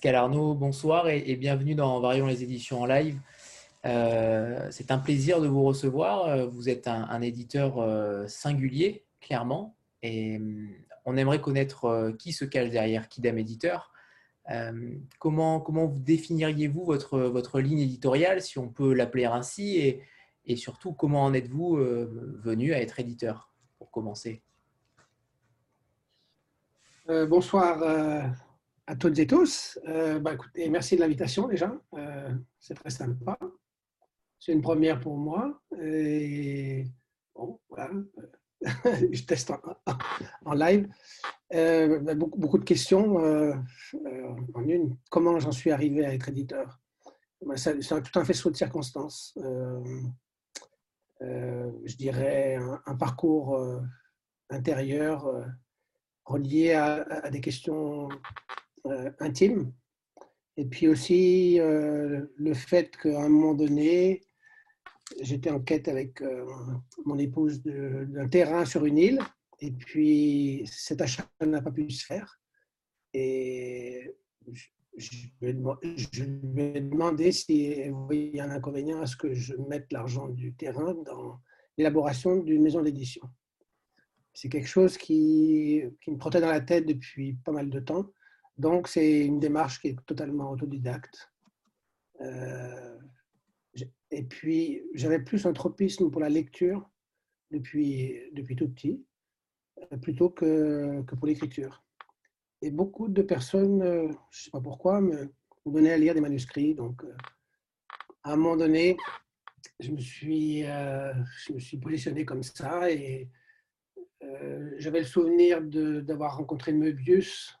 Pascal bonsoir et, bienvenue dans Varions les éditions en live. Euh, c'est un plaisir de vous recevoir. Euh, vous êtes un, éditeur euh, singulier, clairement, et on aimerait connaître qui se cache derrière Kidam Éditeur. comment, comment vous définiriez-vous votre, votre ligne éditoriale, si on peut l'appeler ainsi, et, et surtout comment en êtes-vous venu à être éditeur, pour commencer? Bonsoir à toutes et tous. Bah, écoutez, merci de l'invitation déjà. C'est très sympa. C'est une première pour moi. Et voilà, je teste en, live. Euh, beaucoup, beaucoup, de questions euh, euh, en une. Comment j'en suis arrivé à être éditeur? C'est tout un faisceau de circonstances. je dirais un, parcours intérieur relié à, des questions intimes. Et puis aussi le fait qu'à un moment donné, j'étais en quête avec euh, mon épouse d'un terrain sur une île. Et puis, cet achat n'a pas pu se faire. Et je, lui ai demandé s'il voyait un inconvénient à ce que je mette l'argent du terrain dans l'élaboration d'une maison d'édition. C'est quelque chose qui, qui, me trottait dans la tête depuis pas mal de temps. Donc, c'est une démarche qui est totalement autodidacte. Euh, et puis, j'avais plus un tropisme pour la lecture depuis, depuis tout petit, euh, plutôt que, que pour l'écriture. Et beaucoup de personnes, euh, je ne sais pas pourquoi, me, donnaient à lire des manuscrits. Donc, à un moment donné, je me suis, je me suis positionné comme ça et j'avais le souvenir d'avoir rencontré Möbius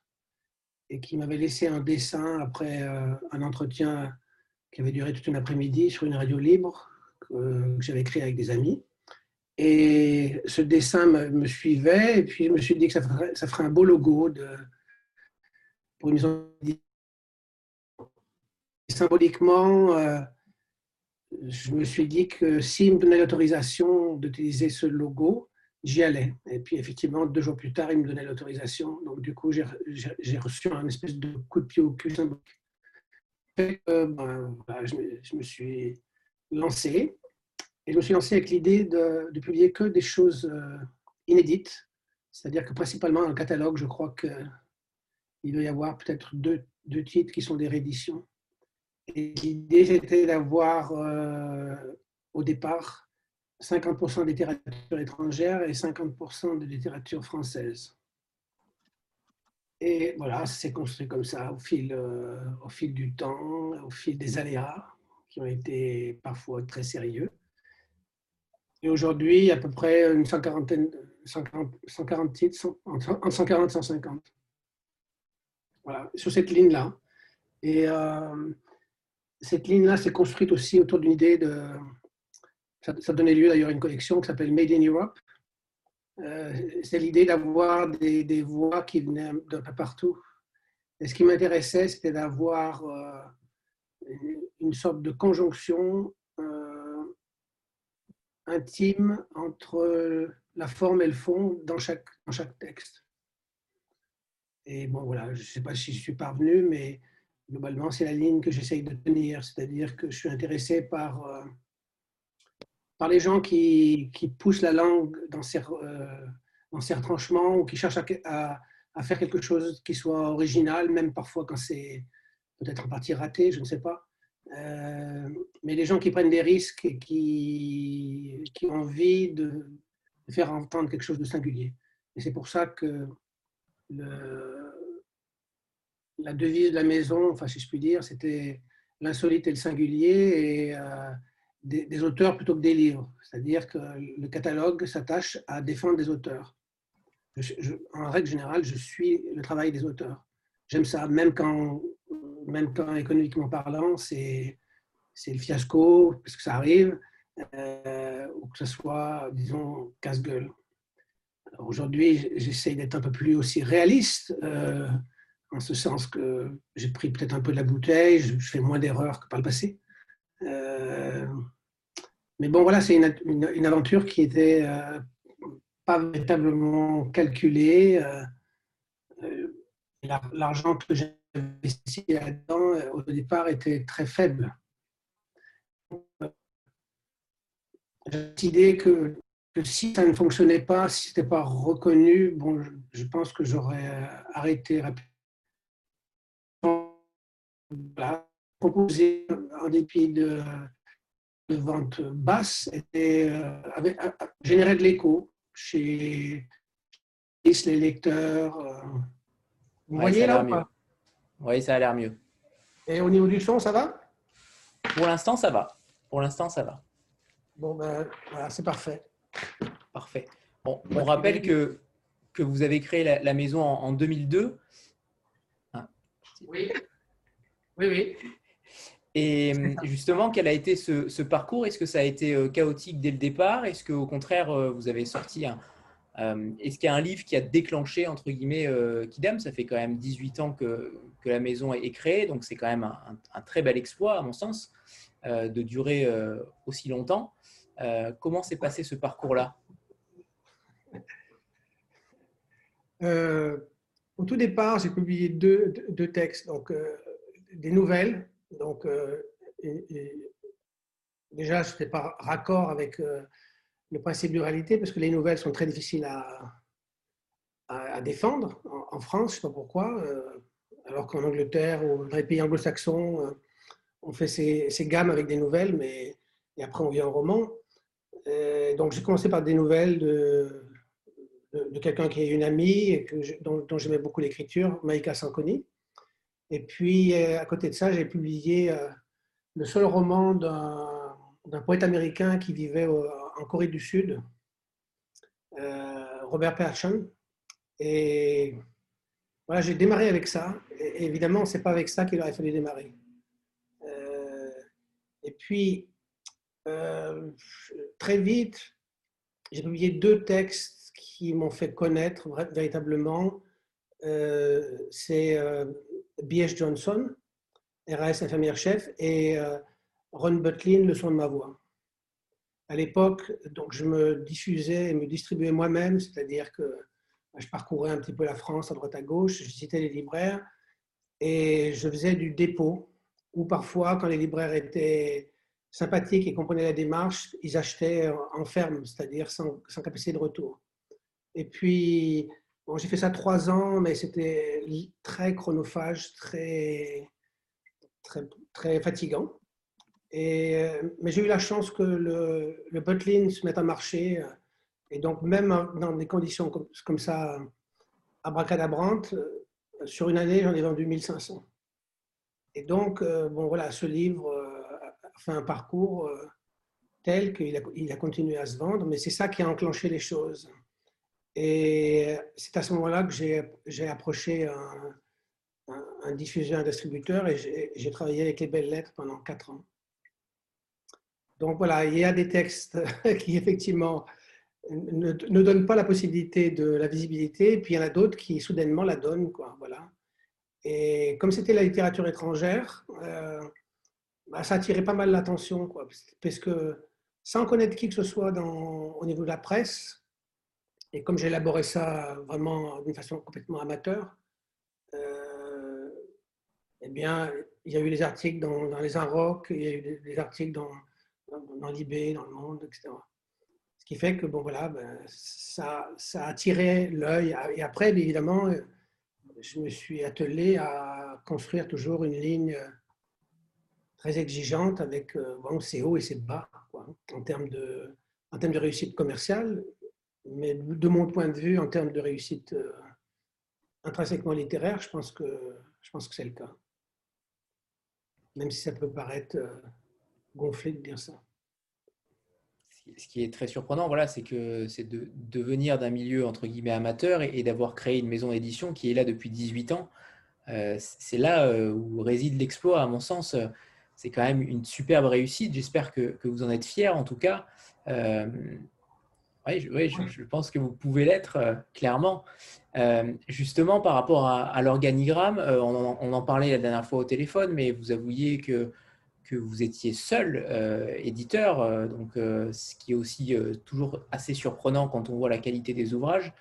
et qui m'avait laissé un dessin après un entretien qui avait duré toute une après-midi sur une radio libre que, j'avais créé avec des amis. Et ce dessin me, suivait, et puis je me suis dit que ça ferait, un beau logo pour une maison Symboliquement, euh, je me suis dit que s'il me donnait l'autorisation d'utiliser ce logo, j'y allais. Et puis effectivement, deux jours plus tard, il me donnait l'autorisation. Donc du coup, j'ai reçu un espèce de coup de pied au cul symbolique. Ben, je, me suis lancé. Et je me suis lancé avec l'idée de, de, publier que des choses euh, inédites. C'est-à-dire que principalement dans le catalogue, je crois qu'il doit y avoir peut-être deux, deux, titres qui sont des rééditions. Et l'idée, c'était d'avoir euh, au départ 50% de littérature étrangère et 50% de littérature française. Et voilà, c'est construit comme ça au fil, euh, au fil du temps, au fil des aléas qui ont été parfois très sérieux. Et aujourd'hui, à peu près une 140, 140, 140 titres, entre 140 et 150. Voilà, sur cette ligne-là. Et euh, cette ligne-là s'est construite aussi autour d'une idée de. Ça, donnait lieu d'ailleurs à une collection qui s'appelle Made in Europe, euh, c'est l'idée d'avoir des, voix qui venaient d'un peu partout. Et ce qui m'intéressait, c'était d'avoir euh, une sorte de conjonction euh, intime entre la forme et le fond dans chaque, dans chaque texte. Et bon, voilà, je ne sais pas si je suis parvenu, mais globalement, c'est la ligne que j'essaye de tenir, c'est-à-dire que je suis intéressé par par les gens qui, qui poussent la langue dans ces, euh, dans ces retranchements ou qui cherchent à, à, faire quelque chose qui soit original, même parfois quand c'est peut-être en partie raté, je ne sais pas. Euh, mais les gens qui prennent des risques et qui, qui ont envie de faire entendre quelque chose de singulier. Et c'est pour ça que la devise de la maison, enfin si je puis dire, c'était l'insolite et le singulier. Euh, des, auteurs plutôt que des livres. C'est-à-dire que le catalogue s'attache à défendre des auteurs. en règle générale, je suis le travail des auteurs. J'aime ça, même quand, même quand économiquement parlant, c'est le fiasco, parce que ça arrive, euh, ou que ce soit, disons, casse-gueule. Aujourd'hui, j'essaye d'être un peu plus aussi réaliste, euh, en ce sens que j'ai pris peut-être un peu de la bouteille, je, fais moins d'erreurs que par le passé. Euh, mais bon, voilà, c'est une, une, aventure qui était euh, pas véritablement calculée. Euh, L'argent que investi là-dedans au départ était très faible. J'ai décidé que, que, si ça ne fonctionnait pas, si ce n'était pas reconnu, bon, je, je pense que j'aurais arrêté rapidement. Voilà. Proposer, en dépit de, de vente basse, était, euh, avait, générait de l'écho chez les lecteurs. Euh. Vous ouais, voyez là ou pas? Oui, ça a l'air mieux. Et au niveau du son, ça va? Pour l'instant, ça va. Pour l'instant, ça va. Bon, ben voilà, c'est parfait. Parfait. Bon, on rappelle que, que vous avez créé la, la maison en, en 2002. Ah. Oui. Oui, oui. Et justement, quel a été ce, ce parcours? Est-ce que ça a été euh, chaotique dès le départ? Est-ce qu'au contraire, euh, vous avez sorti un, euh, Est-ce qu'il y a un livre qui a déclenché, entre guillemets, euh, Kidam? Ça fait quand même 18 ans que, que la maison est créée, donc c'est quand même un, un, très bel exploit, à mon sens, euh, de durer aussi longtemps. Comment s'est passé ce parcours-là? Au tout départ, j'ai publié deux, deux, textes, donc des nouvelles. Donc, et, et déjà, je n'étais pas raccord avec le principe de réalité parce que les nouvelles sont très difficiles à, défendre en, France, je ne sais pas pourquoi, euh, alors qu'en Angleterre ou dans les pays anglo-saxons, euh, on fait ces, ces, gammes avec des nouvelles, mais et après on vient en roman. Euh, donc j'ai commencé par des nouvelles de, quelqu'un qui est une amie et dont, dont j'aimais beaucoup l'écriture, Maïka Sankoni. Et puis à côté de ça, j'ai publié le seul roman d'un poète américain qui vivait en Corée du Sud, euh, Robert Persson. Et voilà, j'ai démarré avec ça. Et évidemment, ce n'est pas avec ça qu'il aurait fallu démarrer. Euh, et puis, euh, très vite, j'ai publié deux textes qui m'ont fait connaître véritablement. Euh, C'est B.S. Johnson, RAS infirmière chef, et euh, Ron Butlin, Le son de ma voix à l'époque, donc je me diffusais et me distribuais moi-même, c'est-à-dire que bah, je parcourais un petit peu la France à droite à gauche, je citais les libraires et je faisais du dépôt ou parfois, quand les libraires étaient sympathiques et comprenaient la démarche, ils achetaient en ferme, c'est-à-dire sans, sans, capacité de retour. Et puis, j'ai fait ça trois ans, mais c'était très chronophage, très, très, fatigant. Et, euh, mais j'ai eu la chance que le, le Butlin se mette à marcher. Et donc, même dans des conditions comme, comme ça, abracadabrantes, euh, sur une année, j'en ai vendu 1500. Et donc, euh, bon, voilà, ce livre a fait un parcours tel qu'il il a continué à se vendre, mais c'est ça qui a enclenché les choses. Et c'est à ce moment-là que j'ai approché un, un, un, diffuseur, un distributeur, et j'ai travaillé avec les belles lettres pendant quatre ans. Donc voilà, il y a des textes qui effectivement ne, ne, donnent pas la possibilité de la visibilité, puis il y en a d'autres qui soudainement la donnent. Quoi, voilà. Et comme c'était la littérature étrangère, euh, bah, ça attirait pas mal l'attention, parce que sans connaître qui que ce soit dans, au niveau de la presse, et comme j'ai élaboré ça vraiment d'une façon complètement amateur, euh, eh bien, il y a eu des articles dans, dans les Inrocks, il y a eu des, articles dans dans l'IB, dans le monde, etc. Ce qui fait que bon, voilà, ben, ça, ça a attiré l'œil. Et après, évidemment, je me suis attelé à construire toujours une ligne très exigeante avec bon, ses hauts et ses bas quoi, en, termes de, en termes de réussite commerciale, mais de mon point de vue, en termes de réussite euh, intrinsèquement littéraire, je pense que, je pense que c'est le cas. Même si ça peut paraître euh, gonflé de dire ça. Ce qui est très surprenant, voilà, c'est que c'est de, venir d'un milieu entre guillemets amateur et, d'avoir créé une maison d'édition qui est là depuis 18 ans. Euh, c'est là où réside l'exploit, à mon sens. C'est quand même une superbe réussite. J'espère que, que, vous en êtes fiers, en tout cas. Euh, oui, je, pense que vous pouvez l'être, euh, clairement. Euh, justement, par rapport à, à l'organigramme, on, on, en parlait la dernière fois au téléphone, mais vous avouiez que que vous étiez seul euh, éditeur, euh, donc, euh, ce qui est aussi euh, toujours assez surprenant quand on voit la qualité des ouvrages.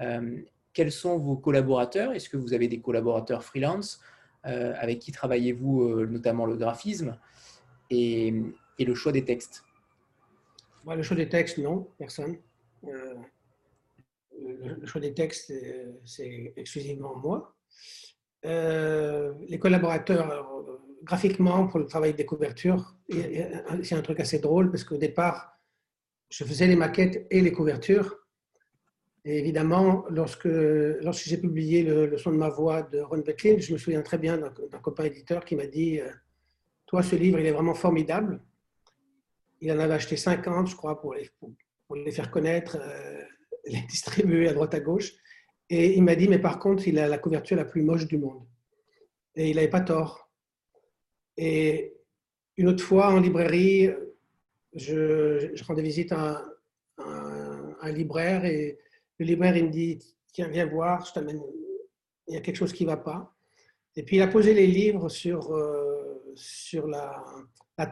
Euh, quels sont vos collaborateurs? Est-ce que vous avez des collaborateurs freelance avec qui travaillez-vous notamment le graphisme et, le choix des textes? Le choix des textes, non, personne. le choix des textes, c'est exclusivement moi. les collaborateurs, graphiquement, pour le travail des couvertures, c'est un truc assez drôle parce qu'au départ, je faisais les maquettes et les couvertures. Et évidemment, lorsque, j'ai publié le, son de ma voix de Ron Becklin, je me souviens très bien d'un copain éditeur qui m'a dit euh, Toi, ce livre, il est vraiment formidable. Il en avait acheté 50, je crois, pour les, faire connaître, euh, les distribuer à droite à gauche. Et il m'a dit Mais par contre, il a la couverture la plus moche du monde. Et il n'avait pas tort. Et une autre fois, en librairie, je, rendais visite à un, libraire et le libraire il me dit Tiens, viens voir, je t'amène, il y a quelque chose qui ne va pas. Et puis il a posé les livres sur, euh, sur la,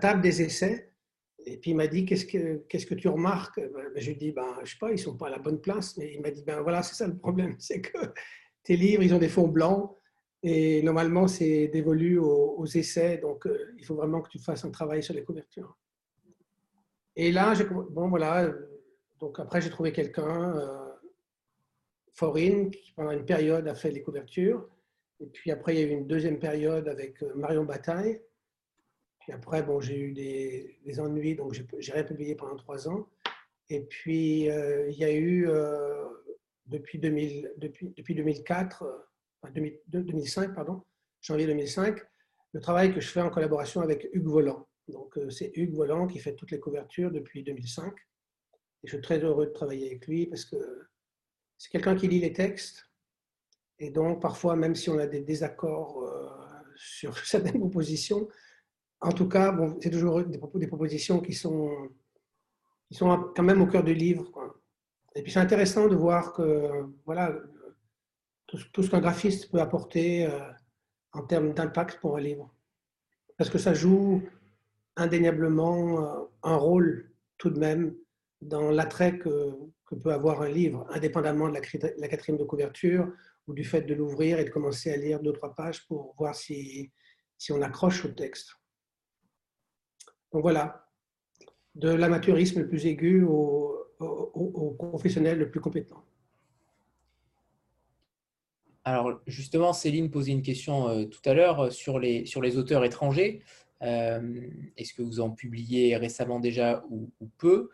table des essais. Et puis il m'a dit Qu'est-ce que, que tu remarques? Ben, Je lui dit ben, Je ne sais pas, ils ne sont pas à la bonne place. Mais il m'a dit Ben voilà, c'est ça le problème c'est que tes livres, ils ont des fonds blancs. Et normalement, c'est dévolu aux, essais. Donc, euh, il faut vraiment que tu fasses un travail sur les couvertures. Et là, bon, voilà, donc après, j'ai trouvé quelqu'un, euh, Forin, qui pendant une période a fait les couvertures. Et puis après, il y a eu une deuxième période avec euh, Marion Bataille. Puis après, bon, j'ai eu des, ennuis, donc j'ai republié pendant trois ans. Et puis, euh, il y a eu, euh, depuis, 2000, depuis, depuis 2004, enfin 2005, pardon, janvier 2005, le travail que je fais en collaboration avec Hugues Volant. Donc, euh, c'est Hugues Volant qui fait toutes les couvertures depuis 2005. Et je suis très heureux de travailler avec lui parce que c'est quelqu'un qui lit les textes. Et donc, parfois, même si on a des désaccords euh, sur certaines propositions, en tout cas, c'est toujours des, propositions qui sont, qui sont quand même au cœur du livre. Et puis, c'est intéressant de voir que voilà, tout, ce qu'un graphiste peut apporter euh, en termes d'impact pour un livre. Parce que ça joue indéniablement euh, un rôle tout de même dans l'attrait que, peut avoir un livre, indépendamment de la, quatrième de couverture ou du fait de l'ouvrir et de commencer à lire deux, trois pages pour voir si, si on accroche au texte. Donc voilà, de l'amateurisme le plus aigu au, professionnel le plus compétent. Alors justement, Céline posait une question euh, tout à l'heure sur les, sur les auteurs étrangers. Euh, est-ce que vous en publiez récemment déjà ou, peu?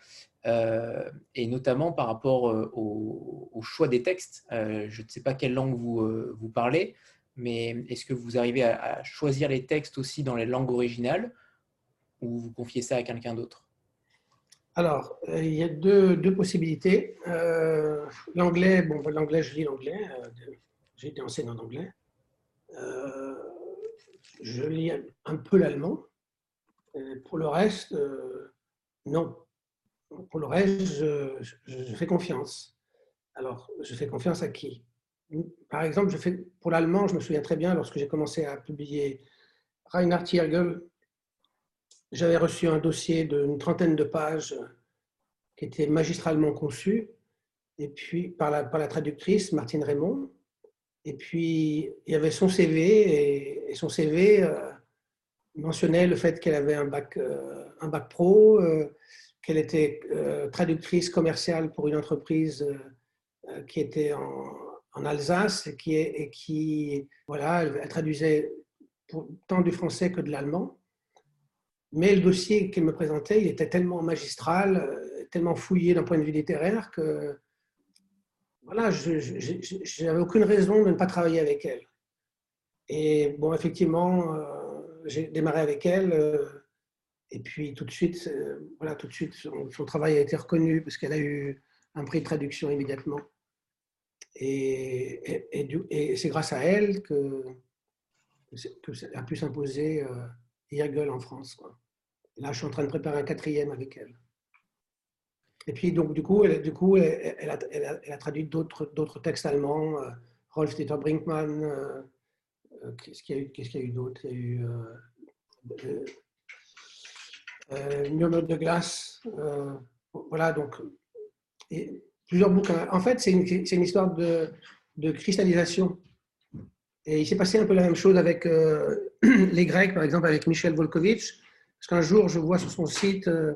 Euh, Et notamment par rapport euh, au, choix des textes. je ne sais pas quelle langue vous, vous parlez, mais est-ce que vous arrivez à, choisir les textes aussi dans les langues originales ou vous confiez ça à quelqu'un d'autre? Alors, il y a deux, deux possibilités. l'anglais, bon, l'anglais, je lis l'anglais. J'ai été enseignant en anglais je lis un peu l'allemand. Pour le reste, euh, non. Pour le reste, je, fais confiance. Alors, je fais confiance à qui? Par exemple, pour l'allemand, je me souviens très bien, lorsque j'ai commencé à publier Reinhard Tiergel, j'avais reçu un dossier d'une trentaine de pages qui était magistralement conçu, et puis par la, par la traductrice Martine Raymond. Et puis, il y avait son CV, et, son CV euh, mentionnait le fait qu'elle avait un bac, euh, un bac pro, euh, qu'elle était traductrice commerciale pour une entreprise qui était en, en Alsace et qui, et qui, voilà, elle traduisait tant du français que de l'allemand. Mais le dossier qu'elle me présentait, il était tellement magistral, tellement fouillé d'un point de vue littéraire que voilà, je n'avais aucune raison de ne pas travailler avec elle. Et bon, effectivement, euh, j'ai démarré avec elle. Euh, et puis tout de suite, euh, voilà, tout de suite, son, travail a été reconnu parce qu'elle a eu un prix de traduction immédiatement. Et, et, c'est grâce à elle que, que ça a pu s'imposer euh, en France. Là, je suis en train de préparer un quatrième avec elle. Et puis, donc, du coup, elle, du coup, elle, a, traduit d'autres textes allemands, euh, Rolf Dieter Brinkmann, euh, euh, qu'est-ce qu'il y a eu, eu d'autre? Il y a eu euh, Murmure de glace. voilà, donc, et plusieurs bouquins. En fait, c'est une, histoire de, cristallisation. Et il s'est passé un peu la même chose avec euh, les Grecs, par exemple, avec Michel Volkovitch. Parce qu'un jour, je vois sur son site euh,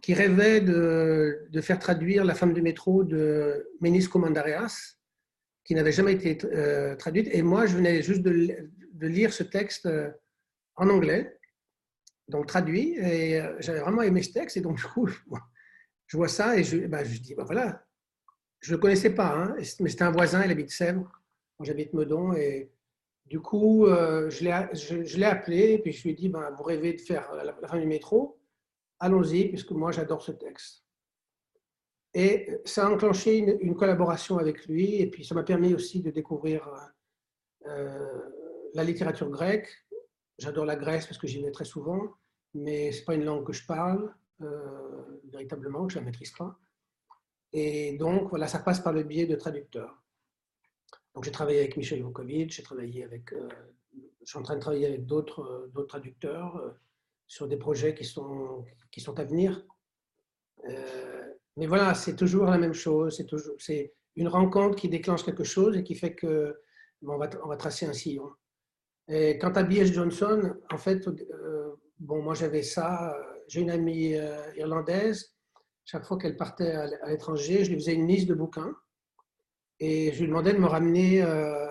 qu'il rêvait de, faire traduire La femme du métro de Ménis Komandarias, qui n'avait jamais été euh, traduite. Et moi, je venais juste de, lire ce texte en anglais, donc traduit. Et j'avais vraiment aimé ce texte. Et donc, du coup, je vois ça et je, ben, dis, ben voilà, je ne le connaissais pas, hein, mais c'était un voisin, il habite Sèvres j'habite Meudon. Et du coup, euh, je l'ai appelé, et puis je lui ai dit, ben, vous rêvez de faire la, fin du métro Allons-y, puisque moi j'adore ce texte. Et ça a enclenché une, collaboration avec lui, et puis ça m'a permis aussi de découvrir euh, la littérature grecque. J'adore la Grèce parce que j'y vais très souvent, mais ce n'est pas une langue que je parle euh, véritablement, que je la maîtrise pas. Et donc, voilà, ça passe par le biais de traducteurs. Donc j'ai travaillé avec Michel Vukovic, j'ai travaillé avec, euh, je suis en train de travailler avec d'autres euh, traducteurs euh, sur des projets qui sont, qui sont à venir. mais voilà, c'est toujours la même chose, c'est toujours c'est une rencontre qui déclenche quelque chose et qui fait que on, va, on va tracer un sillon. Et quant à B.S. Johnson, en fait, bon, moi j'avais ça, j'ai une amie irlandaise, chaque fois qu'elle partait à l'étranger, je lui faisais une liste de bouquins et je lui demandais de me ramener euh,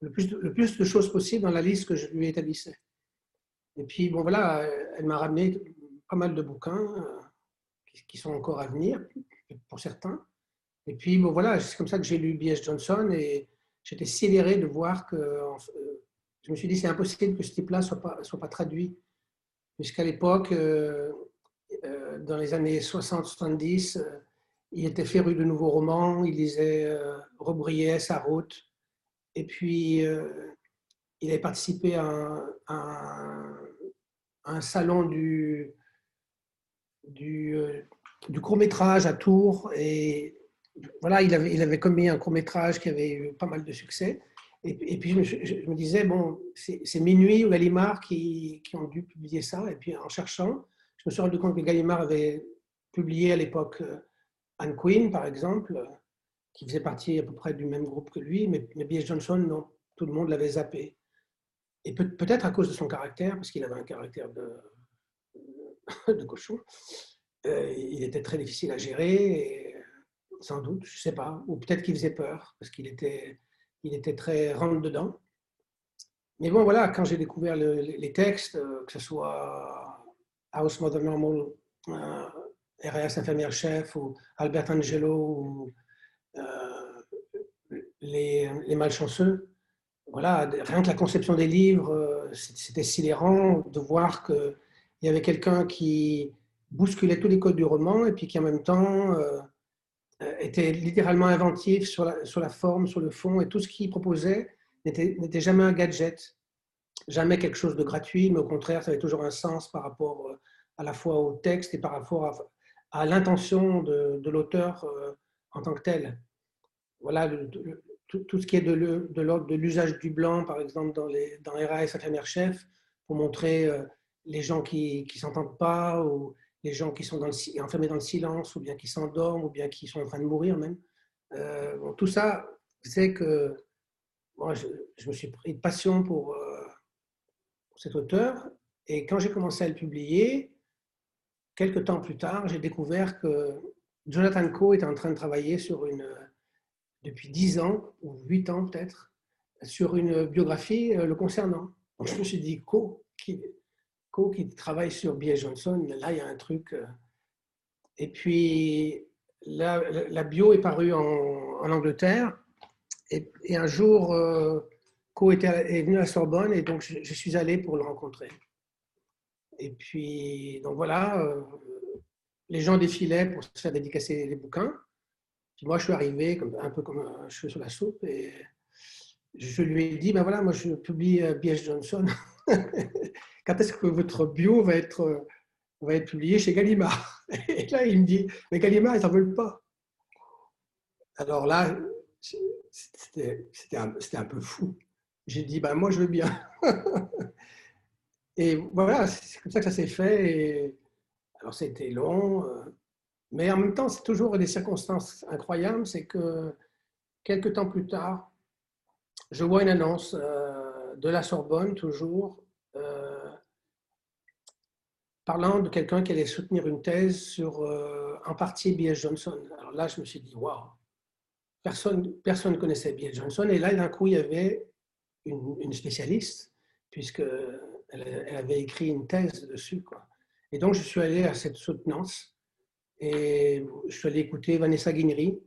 le, plus, le plus de choses possible dans la liste que je lui établissais. Et puis, bon, voilà, elle m'a ramené pas mal de bouquins euh, qui, sont encore à venir, pour certains. Et puis, bon, voilà, c'est comme ça que j'ai lu B.S. Johnson et j'étais sidéré de voir que. Euh, je me suis dit, c'est impossible que ce type-là ne soit pas, soit pas traduit. Puisqu'à l'époque, dans les années 60-70, il était féru de nouveaux romans, il lisait euh, Robrillet, Sa route. Et puis, euh, il avait participé à un, salon euh, du court-métrage à Tours. Et voilà, il avait, commis un court-métrage qui avait eu pas mal de succès. Et, puis, je me, disais, bon, c'est Minuit ou Gallimard qui, qui, ont dû publier ça. Et puis, en cherchant, je me suis rendu compte que Gallimard avait publié à l'époque Anne Quinn, par exemple, qui faisait partie à peu près du même groupe que lui, mais, mais B.S. Johnson, non, tout le monde l'avait zappé. Et peut-être à cause de son caractère, parce qu'il avait un caractère de, cochon, euh, il était très difficile à gérer, sans doute, je ne sais pas, ou peut-être qu'il faisait peur, parce qu'il était, il était très rentre-dedans. Mais bon, voilà, quand j'ai découvert les textes, euh, que ce soit House Mother Normal, euh, RAS infirmière-chef ou Albert Angelo ou euh, les, les, malchanceux. Voilà, rien que la conception des livres, euh, c'était sidérant de voir qu'il y avait quelqu'un qui bousculait tous les codes du roman et puis qui en même temps euh, était littéralement inventif sur la, sur la forme, sur le fond et tout ce qu'il proposait n'était jamais un gadget, jamais quelque chose de gratuit, mais au contraire, ça avait toujours un sens par rapport à la fois au texte et par rapport à, à l'intention de, l'auteur euh, en tant que tel. Voilà, tout, ce qui est de l'ordre de l'usage du blanc, par exemple, dans, les, dans RAS infirmière-chef, pour montrer euh, les gens qui ne s'entendent pas, ou les gens qui sont enfermés dans le silence, ou bien qui s'endorment, ou bien qui sont en train de mourir même. Euh, tout ça c'est que moi, je, me suis pris de passion pour, pour cet auteur. Et quand j'ai commencé à le publier, quelques temps plus tard, j'ai découvert que Jonathan Coe était en train de travailler sur une, depuis 10 ans, ou 8 ans peut-être, sur une biographie euh, le concernant. Je me suis dit, Coe, qui, qui travaille sur B.S. Johnson, là il y a un truc. Euh. Et puis la, bio est parue en, Angleterre, et, un jour, euh, Coe était, est venu à Sorbonne, et donc je suis allé pour le rencontrer. Et puis, donc voilà, euh, les gens défilaient pour se faire dédicacer les bouquins. Puis moi, je suis arrivé un peu comme un cheveu sur la soupe et je lui ai dit, ben voilà, moi je publie euh, B.S. Johnson. Quand est-ce que votre bio va être, euh, va être publié chez Gallimard? Et là, il me dit, mais Gallimard, ils n'en veulent pas. Alors là, c'était un, un peu fou. J'ai dit, ben moi je veux bien. Et voilà, c'est comme ça que ça s'est fait. Et, alors, c'était long, euh, mais en même temps, c'est toujours des circonstances incroyables. C'est que quelques temps plus tard, je vois une annonce euh, de la Sorbonne, toujours, euh, parlant de quelqu'un qui allait soutenir une thèse sur en partie B.S. Johnson. Alors là, je me suis dit, waouh, personne personne connaissait B.S. Johnson. Et là, d'un coup, il y avait une, spécialiste, puisqu'elle elle avait écrit une thèse dessus. Quoi. Et donc, je suis allé à cette soutenance et je suis allé écouter Vanessa Guignery,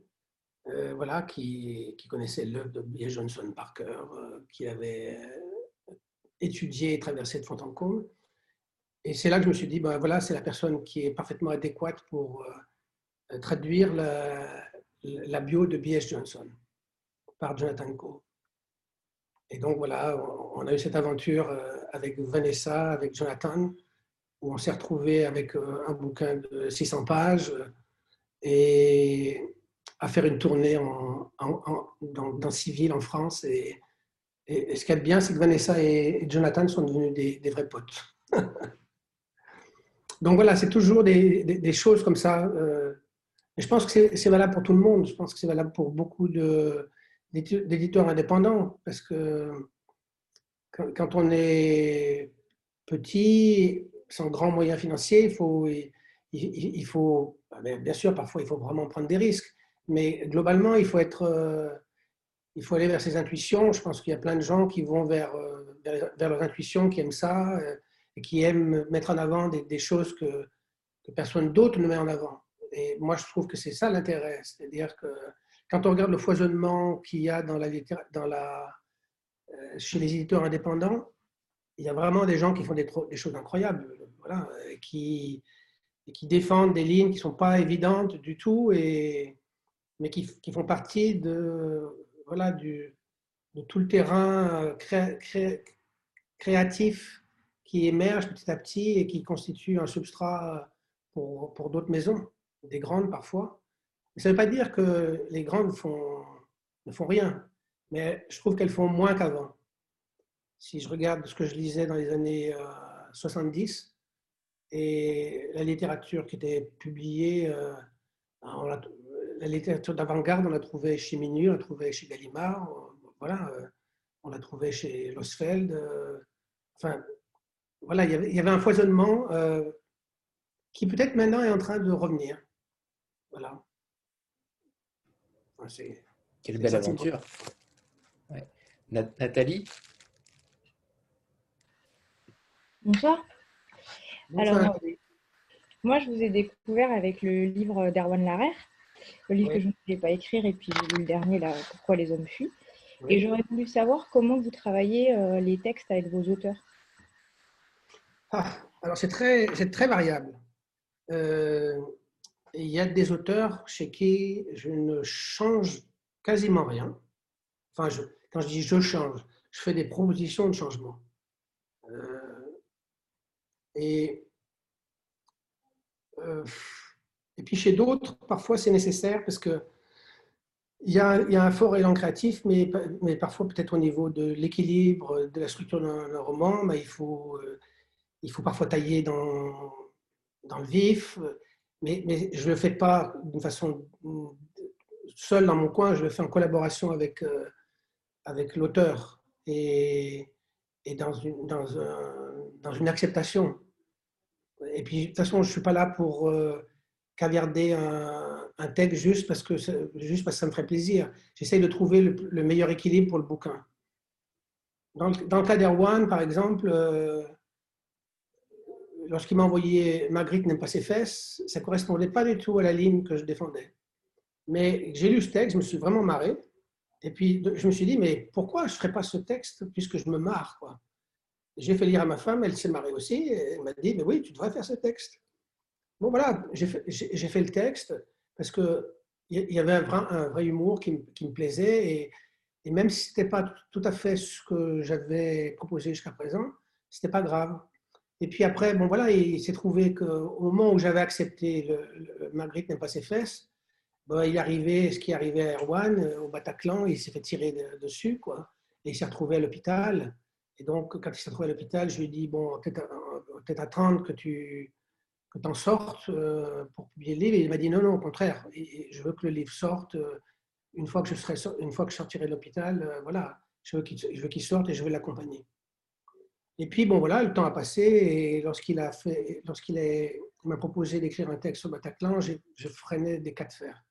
euh, voilà, qui, connaissait l'œuvre de B.S. Johnson par cœur, euh, qui avait étudié et traversé de fond en. Et c'est là que je me suis dit, ben voilà, c'est la personne qui est parfaitement adéquate pour euh, traduire la, la, bio de B.S. Johnson par Jonathan Coe. Et donc voilà, on a eu cette aventure avec Vanessa, avec Jonathan, où on s'est retrouvé avec un bouquin de 600 pages et à faire une tournée dans, dans, six villes en France. Et, ce qui est bien, c'est que Vanessa et, Jonathan sont devenus des, vrais potes. Donc voilà, c'est toujours des, choses comme ça. Euh, je pense que c'est valable pour tout le monde. Je pense que c'est valable pour beaucoup d'éditeurs indépendants. Parce que quand, on est petit, sans grands moyens financiers, il faut, il, faut, bien sûr, parfois, il faut vraiment prendre des risques. Mais globalement, il faut, être, euh, il faut aller vers ses intuitions. Je pense qu'il y a plein de gens qui vont vers, euh, vers, leurs intuitions, qui aiment ça euh, et qui aiment mettre en avant des, choses que, que personne d'autre ne met en avant. Et moi, je trouve que c'est ça l'intérêt. C'est-à-dire que quand on regarde le foisonnement qu'il y a dans la, dans la, chez les éditeurs indépendants, il y a vraiment des gens qui font des, choses incroyables, voilà, qui, défendent des lignes qui ne sont pas évidentes du tout. Et, mais qui, font partie de, tout le terrain euh, créatif qui émerge petit à petit et qui constitue un substrat pour, d'autres maisons, des grandes parfois. Ça ne veut pas dire que les grandes font, ne font rien, mais je trouve qu'elles font moins qu'avant. Si je regarde ce que je lisais dans les années 70 euh, et la littérature qui était publiée, euh, la littérature d'avant-garde, on l'a trouvée chez Minuit, on l'a trouvée chez Gallimard, voilà, euh, on l'a trouvée chez Losfeld. Euh, enfin, voilà, il y avait un foisonnement euh, qui peut-être maintenant est en train de revenir. Voilà. Quelle belle aventure. Nathalie? Bonsoir. Alors, moi, je vous ai découvert avec le livre d'Erwan Larère le livre que je ne voulais pas écrire, et puis le dernier, là, Pourquoi les hommes fuient. Et j'aurais voulu savoir comment vous travaillez euh, les textes avec vos auteurs. Ah, alors, c'est très, très variable. Euh, il y a des auteurs chez qui je ne change quasiment rien. Enfin, je, je dis je change, je fais des propositions de changement. Euh, et et puis chez d'autres, parfois c'est nécessaire parce que il y, a, un fort élan créatif, mais, parfois peut-être au niveau de l'équilibre, de la structure d'un roman, bah, il, faut, euh, il faut parfois tailler dans, le vif. Mais, je ne le fais pas d'une façon seul dans mon coin, je le fais en collaboration avec, euh, avec l'auteur et, dans, une, acceptation. Et puis de toute façon, je ne suis pas là pour... Euh, caviarder un, texte juste parce, que, juste parce que ça me ferait plaisir. J'essaye de trouver le, meilleur équilibre pour le bouquin. Dans dans le cas d'Erwan, par exemple, euh, lorsqu'il m'a envoyé Magritte n'aime pas ses fesses, ça ne correspondait pas du tout à la ligne que je défendais. Mais j'ai lu ce texte, je me suis vraiment marré. Et puis, je me suis dit, mais pourquoi je ne ferais pas ce texte puisque je me marre quoi? J'ai fait lire à ma femme, elle s'est marrée aussi. Et elle m'a dit, mais oui, tu devrais faire ce texte. Bon, voilà, j'ai fait, le texte parce qu'il y avait un vrai, humour qui, me plaisait et, même si ce n'était pas tout à fait ce que j'avais proposé jusqu'à présent, ce n'était pas grave. Et puis après, bon voilà, il s'est trouvé qu'au moment où j'avais accepté le, Marguerite n'aime pas ses fesses, ben, il arrivait ce qui arrivait à Erwan, euh, au Bataclan, il s'est fait tirer dessus, quoi. Et il s'est retrouvé à l'hôpital. Et donc, quand il s'est retrouvé à l'hôpital, je lui ai dit, bon, peut-être attendre que tu, que tu en sortes euh, pour publier le livre. Et il m'a dit non, non, au contraire, je veux que le livre sorte euh, une fois que je, serai, une fois que je sortirai de l'hôpital. Euh, voilà, Je veux qu'il sorte et je veux l'accompagner. Et puis, bon, voilà, le temps a passé et lorsqu'il m'a proposé d'écrire un texte sur Bataclan, je freinais des cas de fer.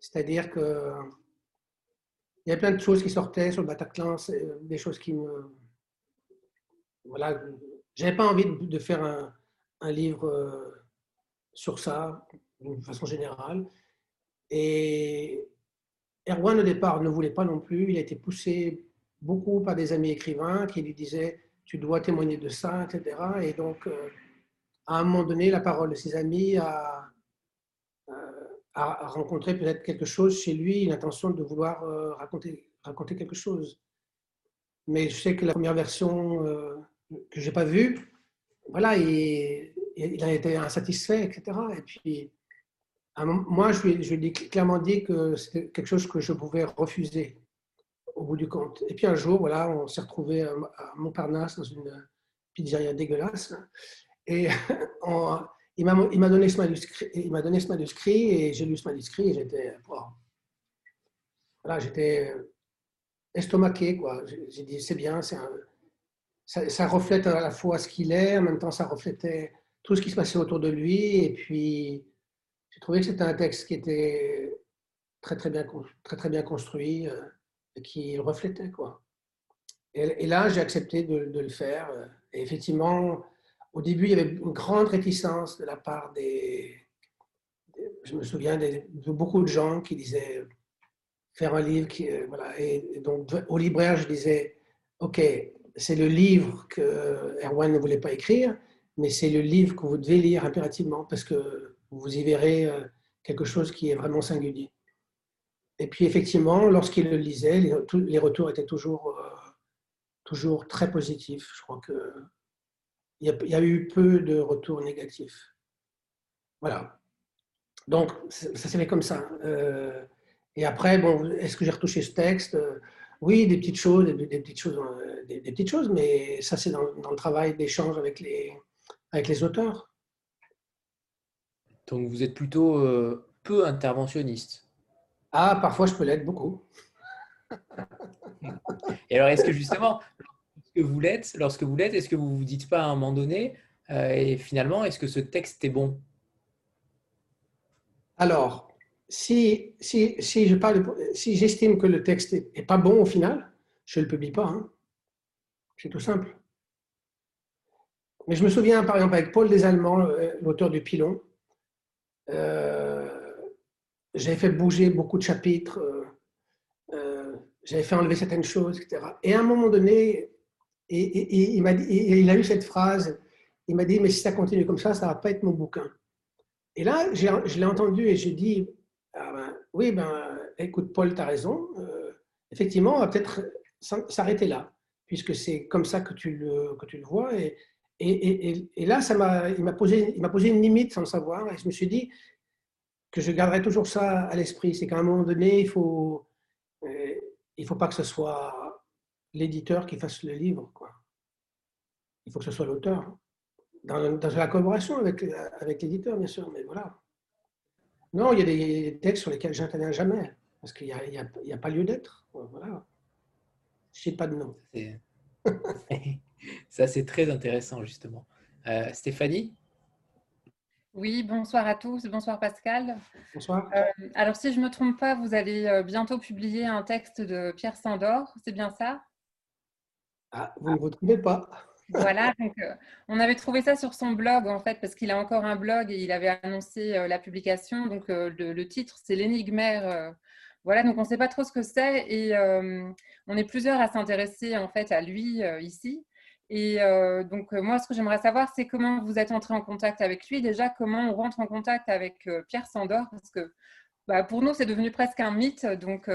C'est-à-dire que il y a plein de choses qui sortaient sur le Bataclan, des choses qui me. Voilà, j'avais pas envie de faire un, un livre euh, sur ça, d'une façon générale. Et Erwan, au départ, ne voulait pas non plus. Il a été poussé beaucoup par des amis écrivains qui lui disaient Tu dois témoigner de ça, etc. Et donc, euh, à un moment donné, la parole de ses amis a, a rencontré peut-être quelque chose chez lui, une intention de vouloir euh, raconter, raconter quelque chose. Mais je sais que la première version que je n'ai pas vue, voilà, il, il, a été insatisfait, etc. Et puis, moi, je lui, ai clairement dit que c'était quelque chose que je pouvais refuser au bout du compte. Et puis un jour, voilà, on s'est retrouvé à Montparnasse dans une pizzeria dégueulasse. Et il m'a donné ce manuscrit, il m'a donné ce manuscrit et j'ai lu ce manuscrit et j'étais, voilà, j'étais estomaqué quoi. J'ai dit c'est bien, c'est ça, reflète à la fois ce qu'il est, en même temps ça reflétait tout ce qui se passait autour de lui. Et puis, j'ai trouvé que c'était un texte qui était très très bien, très, très bien construit euh, et qui reflétait. Quoi. Et, là, j'ai accepté de, le faire. Et effectivement, au début, il y avait une grande réticence de la part des... je me souviens de, beaucoup de gens qui disaient faire un livre. Qui, euh, voilà, et, donc, au libraire, je disais, OK, c'est le livre que Erwan ne voulait pas écrire, mais c'est le livre que vous devez lire impérativement parce que vous y verrez euh, quelque chose qui est vraiment singulier. Et puis effectivement, lorsqu'il le lisait, les, retours étaient toujours, euh, toujours très positifs. Je crois qu'il y, y, a eu peu de retours négatifs. Voilà. Donc, ça s'est fait comme ça. Euh, et après, bon, est-ce que j'ai retouché ce texte? Oui, des petites choses, des, petites choses, des, petites choses, mais ça c'est dans, le travail d'échange avec les, avec les auteurs. Donc vous êtes plutôt euh, peu interventionniste. Ah, parfois je peux l'être beaucoup. Et alors, est-ce que justement, lorsque vous l'êtes, lorsque vous l'êtes, est-ce que vous vous dites pas à un moment donné, euh, et finalement, est-ce que ce texte est bon? Alors, si, si, si je parle, si j'estime que le texte est, pas bon au final, je ne le publie pas. Hein. C'est tout simple. Mais je me souviens, par exemple, avec Paul Desallemands, euh, l'auteur du Pilon, euh, j'avais fait bouger beaucoup de chapitres, euh, j'avais fait enlever certaines choses, etc. Et à un moment donné, et, il, m'a il a eu cette phrase, il m'a dit, mais si ça continue comme ça, ça ne va pas être mon bouquin. Et là, je l'ai entendu et j'ai dit, ah ben, oui, ben, écoute, Paul, tu as raison. effectivement, on va peut-être s'arrêter là, puisque c'est comme ça que tu le, que tu le vois. Et, et, là, ça il m'a posé, posé une limite sans le savoir, et je me suis dit que je garderai toujours ça à l'esprit. C'est qu'à un moment donné, il faut, euh, faut pas que ce soit l'éditeur qui fasse le livre, quoi. Il faut que ce soit l'auteur, dans, la collaboration avec, avec l'éditeur, bien sûr, mais voilà. Non, il y a des textes sur lesquels j'interviens jamais, parce qu'il n'y a, y a, pas lieu d'être. Voilà. Je sais pas de nom. Ça, c'est très intéressant, justement. Euh, Stéphanie? Oui, bonsoir à tous. Bonsoir Pascal. Bonsoir. Euh, alors, si je ne me trompe pas, vous allez euh, bientôt publier un texte de Pierre Sandor, c'est bien ça? Ah, vous ne le retrouvez pas. voilà, on avait trouvé ça sur son blog en fait, parce qu'il a encore un blog et il avait annoncé la publication. Donc, le, titre, c'est L'énigmaire. voilà, donc on ne sait pas trop ce que c'est et on est plusieurs à s'intéresser en fait à lui ici. Et euh, donc, euh, moi, ce que j'aimerais savoir, c'est comment vous êtes entré en contact avec lui. Déjà, comment on rentre en contact avec euh, Pierre Sandor? Parce que bah, pour nous, c'est devenu presque un mythe. Donc,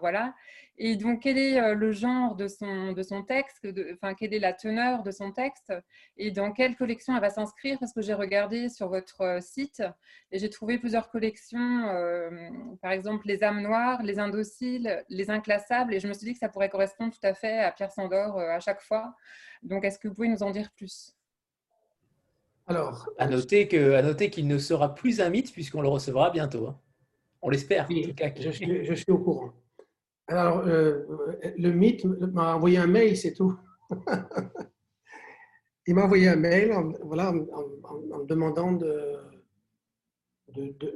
voilà. Et donc, quel est le genre de son, de son texte Enfin, quelle est la teneur de son texte Et dans quelle collection elle va s'inscrire? Parce que j'ai regardé sur votre site et j'ai trouvé plusieurs collections. par exemple, Les âmes noires, Les indociles, Les inclassables. Et je me suis dit que ça pourrait correspondre tout à fait à Pierre Sandor à chaque fois. Donc, est-ce que vous pouvez nous en dire plus? Alors, à noter que, à noter qu'il ne sera plus un mythe puisqu'on le recevra bientôt. Hein. On l'espère. je, suis, au courant. Alors, le mythe m'a envoyé un mail, c'est tout. Il m'a envoyé un mail en, voilà, en, me demandant de, de,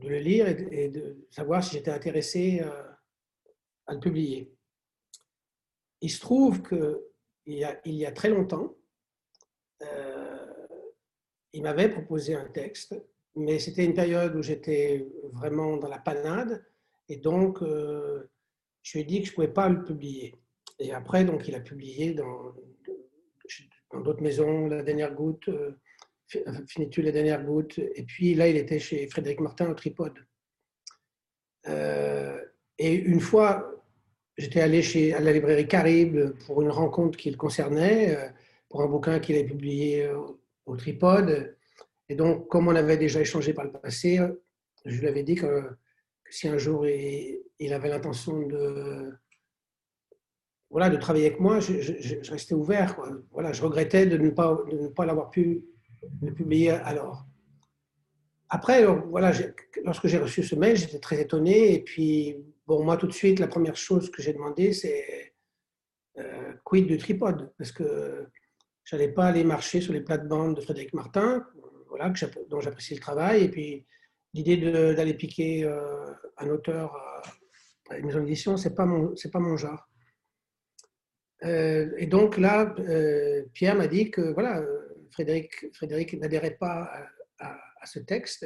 le lire et de, savoir si j'étais intéressé à le publier. Il se trouve qu'il y a, y a très longtemps, euh, il m'avait proposé un texte, mais c'était une période où j'étais vraiment dans la panade, et donc euh, je lui ai dit que je ne pouvais pas le publier. Et après, donc, il a publié dans d'autres maisons, La Dernière Goutte, euh, Finitu La Dernière Goutte, et puis là, il était chez Frédéric Martin au Tripode. et une fois, J'étais allé chez, à la librairie Caribe pour une rencontre qui le concernait, euh, pour un bouquin qu'il avait publié euh, au Tripode. Et donc, comme on avait déjà échangé par le passé, je lui avais dit que, si un jour il, avait l'intention de, voilà, de travailler avec moi, je, restais ouvert. Voilà, je regrettais de ne pas, de ne pas l'avoir pu publier alors. Après, voilà, lorsque j'ai reçu ce mail, j'étais très étonné. Et puis, Bon, moi, tout de suite, la première chose que j'ai demandé, c'est euh, quid du tripode? Parce que je n'allais pas aller marcher sur les plates-bandes de Frédéric Martin, voilà, dont j'apprécie le travail. Et puis, l'idée d'aller piquer euh, un auteur à une maison d'édition, ce n'est pas, mon, pas mon genre. Euh, et donc là, Pierre m'a dit que voilà, Frédéric, Frédéric n'adhérait pas à, ce texte.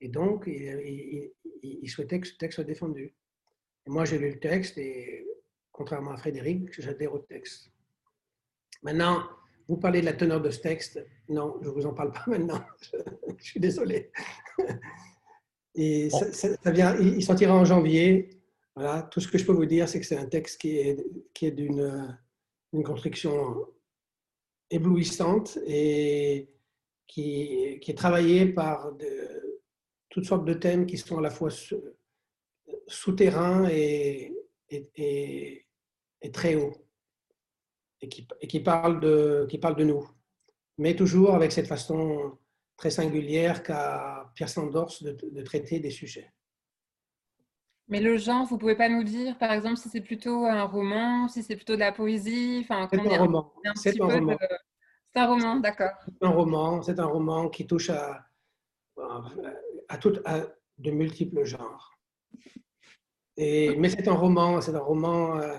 Et donc, il, souhaitait que ce texte soit défendu. Et moi, j'ai lu le texte et, contrairement à Frédéric, j'adhère au texte. Maintenant, vous parlez de la teneur de ce texte. Non, je ne vous en parle pas maintenant. je suis désolé. Et ça, vient, il sortira en janvier. Voilà, tout ce que je peux vous dire, c'est que c'est un texte qui est, qui est d'une une construction éblouissante et qui, qui est travaillé par de, toutes sortes de thèmes qui sont à la fois souterrains et, et, très hauts, et qui, et qui, parlent de, qui parlent de nous, mais toujours avec cette façon très singulière qu'a Pierre Sandors de, traiter des sujets. Mais le genre, vous pouvez pas nous dire, par exemple, si c'est plutôt un roman, si c'est plutôt de la poésie enfin, C'est un roman. C'est un, roman. C'est un roman, d'accord. C'est un roman. C'est un roman qui touche à, à, tout, de multiples genres. Et, mais c'est un roman, c'est un roman, euh,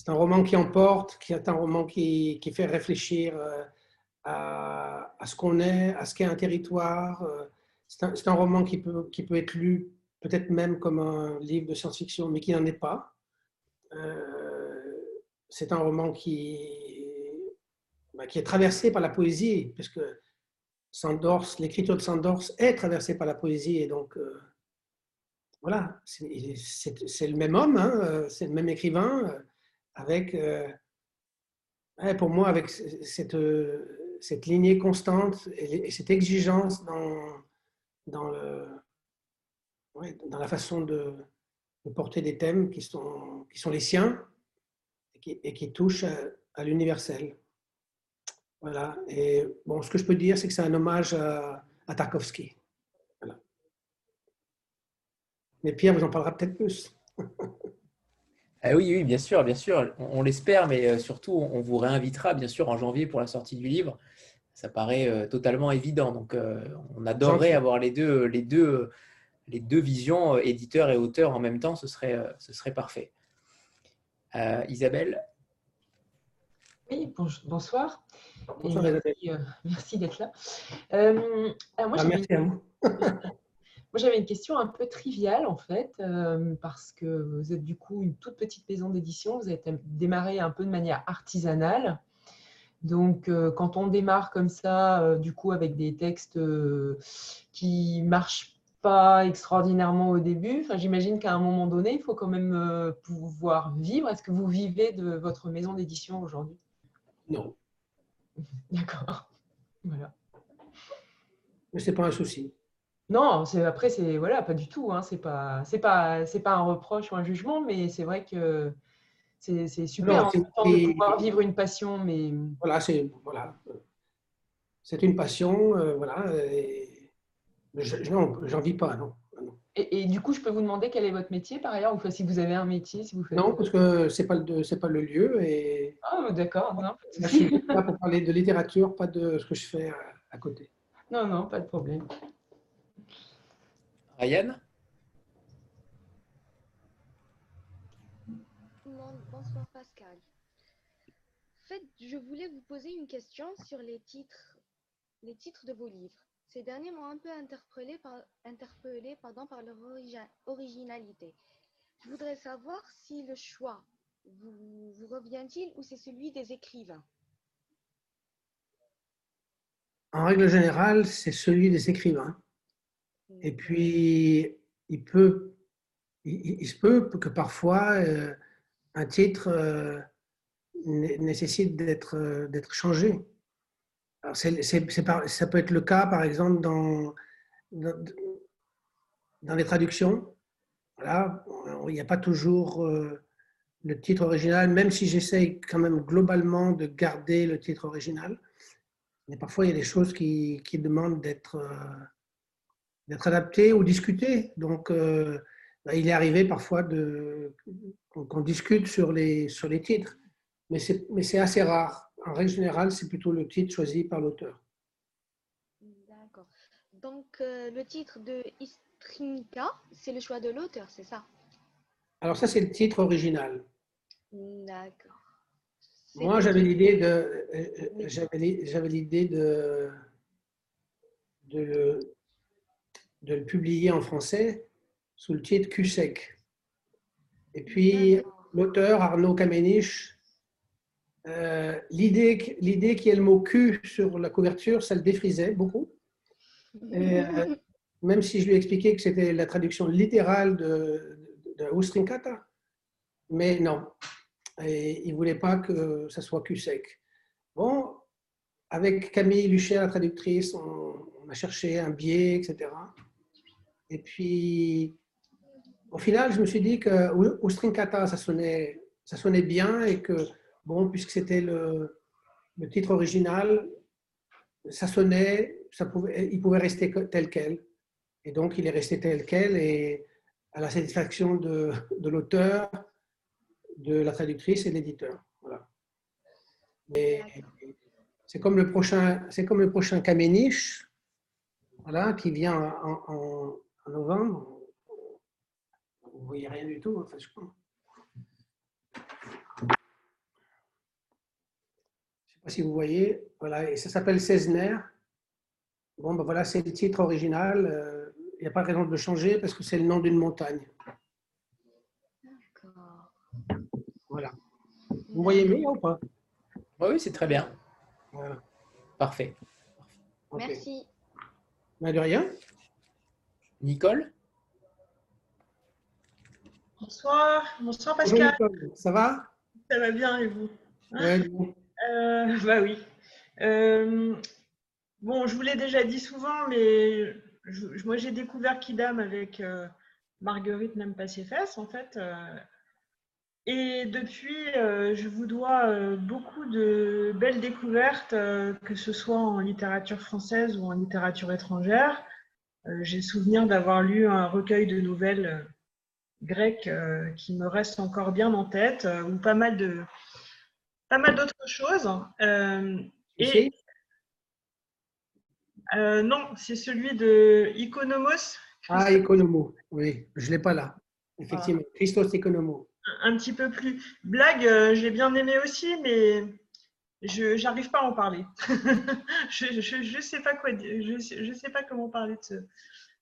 c'est un roman qui emporte, qui est un roman qui, fait réfléchir euh, à, ce qu'on est, à ce qu'est un territoire. Euh, c'est un, roman qui peut, qui peut être lu peut-être même comme un livre de science-fiction, mais qui n'en est pas. c'est un roman qui, bah, qui est traversé par la poésie, parce que Sandors, l'écriture de Sandors est traversée par la poésie et donc euh, voilà, c'est le même homme, hein, euh, c'est le même écrivain euh, avec, pour moi, avec cette, cette lignée constante et, cette exigence dans, dans, le, dans la façon de, porter des thèmes qui sont, qui sont les siens et qui, touchent à l'universel. Voilà. Et bon, ce que je peux dire, c'est que c'est un hommage à, Tarkovsky. Mais Pierre vous en parlera peut-être plus. ah oui, oui, bien sûr, bien sûr. On, l'espère, mais euh, surtout, on vous réinvitera, bien sûr, en janvier pour la sortie du livre. Ça paraît euh, totalement évident. Donc, euh, on adorerait avoir les deux, les deux, les deux visions, éditeur et auteur en même temps. Ce serait, ce serait parfait. Isabelle? Oui, bonsoir. Euh, merci, d'être là. Euh, moi, ah, merci à vous. Moi, j'avais une question un peu triviale, en fait, euh, parce que vous êtes du coup une toute petite maison d'édition. Vous avez démarré un peu de manière artisanale. Donc, quand on démarre comme ça, du coup, avec des textes qui marchent pas extraordinairement au début, enfin, j'imagine qu'à un moment donné, il faut quand même pouvoir vivre. Est-ce que vous vivez de votre maison d'édition aujourd'hui? Non. D'accord. Voilà. Mais c'est pas un souci. Non, c'est après c'est voilà pas du tout. Hein, c'est pas c'est pas c'est pas un reproche ou un jugement, mais c'est vrai que c'est super important de pouvoir vivre une passion. Mais voilà, c'est voilà, c'est une passion, euh, voilà. Et... j'en vis pas, non. Et, du coup, je peux vous demander quel est votre métier par ailleurs, ou si vous avez un métier, si vous faites... Non, parce que ce n'est pas, le, pas le lieu. Et... Ah, d'accord. je suis là pour parler de littérature, pas de ce que je fais à côté. Non, non, pas de problème. Ryan Bonsoir Pascal. En fait, je voulais vous poser une question sur les titres, les titres de vos livres. Ces derniers m'ont un peu interpellé par, interpellé, pardon, par leur originalité. Je voudrais savoir si le choix vous, vous revient-il ou c'est celui des écrivains En règle générale, c'est celui des écrivains. Et puis, il peut, il, se peut que parfois euh, un titre euh, nécessite d'être euh, d'être changé. Alors ça peut être le cas, par exemple, dans, dans, les traductions. Voilà, il n'y a pas toujours le titre original, même si j'essaye quand même globalement de garder le titre original. Mais parfois, il y a des choses qui, qui demandent d'être d'être adapté ou discuté. Donc, euh, bah, il est arrivé parfois qu'on discute sur les, sur les titres, mais c'est assez rare. En règle générale, c'est plutôt le titre choisi par l'auteur. D'accord. Donc, euh, le titre de Istrinka, c'est le choix de l'auteur, c'est ça? Alors, ça, c'est le titre original. D'accord. Moi, j'avais l'idée de, j'avais l'idée de, de, de le publier en français sous le titre Cusec. Et puis, l'auteur Arnaud Kamenisch, euh, l'idée qu'il y ait le mot Q sur la couverture, ça le défrisait beaucoup. Euh, même si je lui expliquais que c'était la traduction littérale de, de, mais non. Et il ne voulait pas que ça soit Cusec. Bon, avec Camille Luchet, la traductrice, on, on a cherché un biais, etc. Et puis, au final, je me suis dit que Ustrinkata, ça sonnait, ça sonnait bien et que, bon, puisque c'était le, titre original, ça sonnait, ça pouvait, il pouvait rester tel quel. Et donc, il est resté tel quel et à la satisfaction de, l'auteur, de la traductrice et de l'éditeur. Voilà. Mais c'est comme le prochain, c'est comme le prochain voilà, qui vient en en novembre, vous ne voyez rien du tout, enfin, je crois. Je ne sais pas si vous voyez, voilà, et ça s'appelle Cesner. Bon, ben voilà, c'est le titre original. Euh, il n'y a pas de raison de le changer parce que c'est le nom d'une montagne. D'accord. Voilà. Vous voyez mieux ou pas? Oui, c'est très bien. Voilà. Parfait. Merci. Ben, de rien. Nicole? Bonsoir, bonsoir Pascal. ça va? Ça va bien et vous? Oui. Euh, bah oui. Euh, bon, je vous l'ai déjà dit souvent, mais moi j'ai découvert Kidam avec euh, Marguerite n'aime pas ses fesses en fait. et depuis, je vous dois beaucoup de belles découvertes, que ce soit en littérature française ou en littérature étrangère. Euh, j'ai souvenir d'avoir lu un recueil de nouvelles euh, grecques euh, qui me reste encore bien en tête, ou pas mal de pas mal d'autres choses. et non, c'est celui de Iconomos. Ah, Iconomos, oui, je ne l'ai pas là. Effectivement, Christos Iconomos. Un, petit peu plus. Blague, j'ai bien aimé aussi, mais je n'arrive pas à en parler. je ne sais pas quoi je, je sais pas comment parler de ce,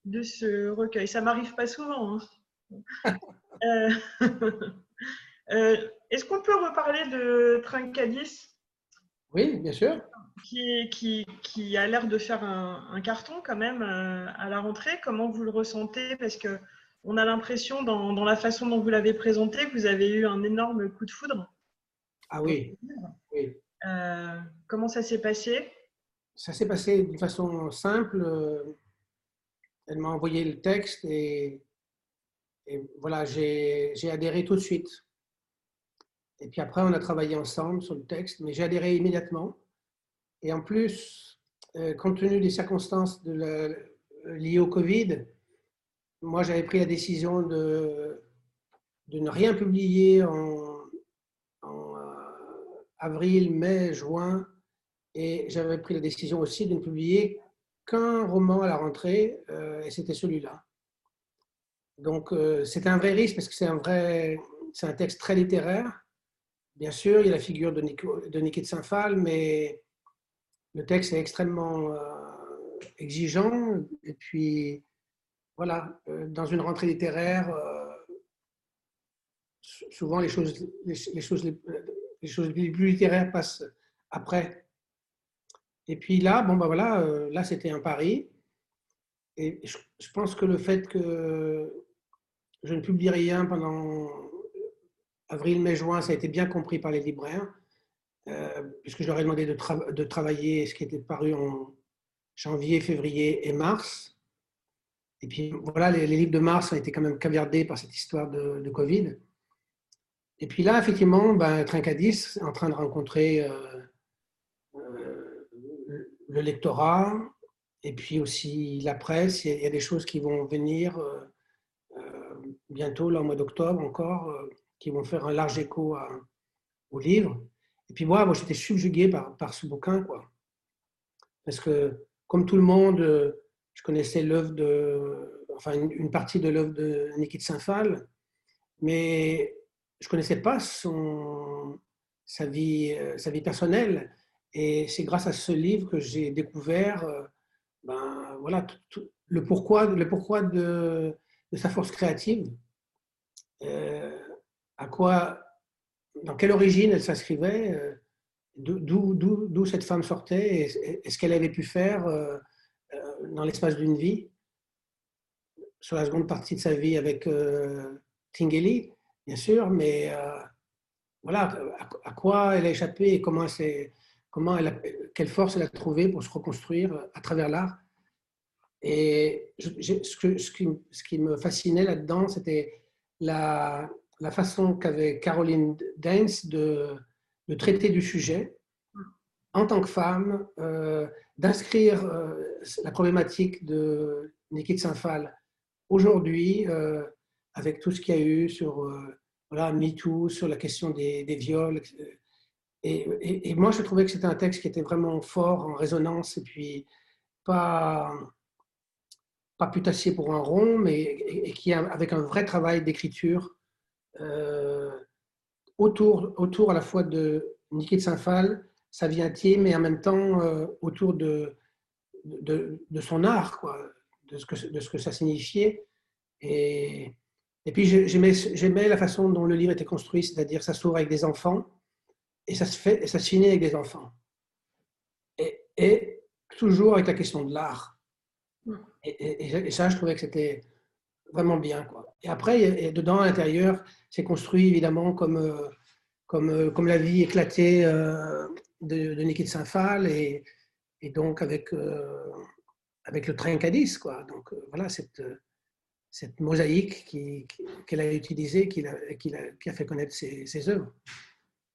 de ce recueil. Ça m'arrive pas souvent. Hein. Euh, euh, est-ce qu'on peut reparler de Trincadis Oui, bien sûr. Qui, qui, qui a l'air de faire un, un, carton quand même euh, à la rentrée. Comment vous le ressentez? Parce que on a l'impression, dans, dans, la façon dont vous l'avez présenté, que vous avez eu un énorme coup de foudre. Ah oui. oui. Euh, comment ça s'est passé? Ça s'est passé de façon simple. Elle m'a envoyé le texte et, voilà, j'ai adhéré tout de suite. Et puis après, on a travaillé ensemble sur le texte, mais j'ai adhéré immédiatement. Et en plus, euh, compte tenu des circonstances de liées au Covid, moi, j'avais pris la décision de, de ne rien publier en, avril, mai, juin, et j'avais pris la décision aussi de ne publier qu'un roman à la rentrée, et c'était celui-là. Donc, c'était un vrai risque parce que c'est un vrai, c'est un texte très littéraire. Bien sûr, il y a la figure de, Nico, de Niki de Saint-Phal, mais le texte est extrêmement exigeant. Et puis, voilà, euh, dans une rentrée littéraire, euh, souvent les choses, les, choses, choses les plus littéraires passent après. Et puis là, bon ben voilà, euh, là c'était un pari. Et je, pense que le fait que je ne publie rien pendant avril, mai, juin, ça a été bien compris par les libraires, puisque je leur ai demandé de, de, travailler ce qui était paru en janvier, février et mars. Et puis voilà, les, livres de mars ont été quand même caviardés par cette histoire de, Covid. Et puis là, effectivement, ben, Trincadis est en train de rencontrer euh, euh, le lectorat et puis aussi la presse. Il y a des choses qui vont venir euh, bientôt, là, au mois d'octobre encore, qui vont faire un large écho au livre. Et puis moi, j'étais subjugué par, par ce bouquin, quoi. Parce que, comme tout le monde, je connaissais l'œuvre de, enfin une, partie de l'œuvre de Niki de Saint-Phal, mais je connaissais pas son, sa vie, euh, sa vie personnelle. Et c'est grâce à ce livre que j'ai découvert, euh, ben voilà, le pourquoi, le pourquoi de, de sa force créative, euh, à quoi, dans quelle origine elle s'inscrivait, d'où cette femme sortait et, ce qu'elle avait pu faire dans l'espace d'une vie, sur la seconde partie de sa vie avec euh, Tingeli, bien sûr, mais euh, voilà, à, quoi elle a échappé et comment, elle a, quelle force elle a trouvé pour se reconstruire à travers l'art. Et ce, qui, me fascinait là-dedans, c'était la, façon qu'avait Caroline Dance de, traiter du sujet en tant que femme, euh, d'inscrire euh, la problématique de Nikit Saint-Phal aujourd'hui, euh, avec tout ce qu'il y a eu sur voilà, MeToo, sur la question des, viols. Et, moi, je trouvais que c'était un texte qui était vraiment fort, en résonance, et puis pas, pas putassier pour un rond, mais qui, avec un vrai travail d'écriture autour, autour à la fois de Nikit Saint-Phal, sa vie intime et en même temps euh, autour de, de, son art, quoi, de, ce que, de ce que ça signifiait. Et, et puis j'aimais la façon dont le livre était construit, c'est-à-dire ça s'ouvre avec des enfants et ça se, fait, ça se finit avec des enfants. Et, toujours avec la question de l'art. Et, ça, je trouvais que c'était vraiment bien. Et après, dedans, à l'intérieur, c'est construit évidemment comme, euh, euh, comme la vie éclatée de, de Niki de Saint-Phal et, donc avec, euh, avec le train Cadiz. Quoi. Donc euh, voilà cette, cette mosaïque qu'elle a utilisée, qui a, fait connaître ses, œuvres.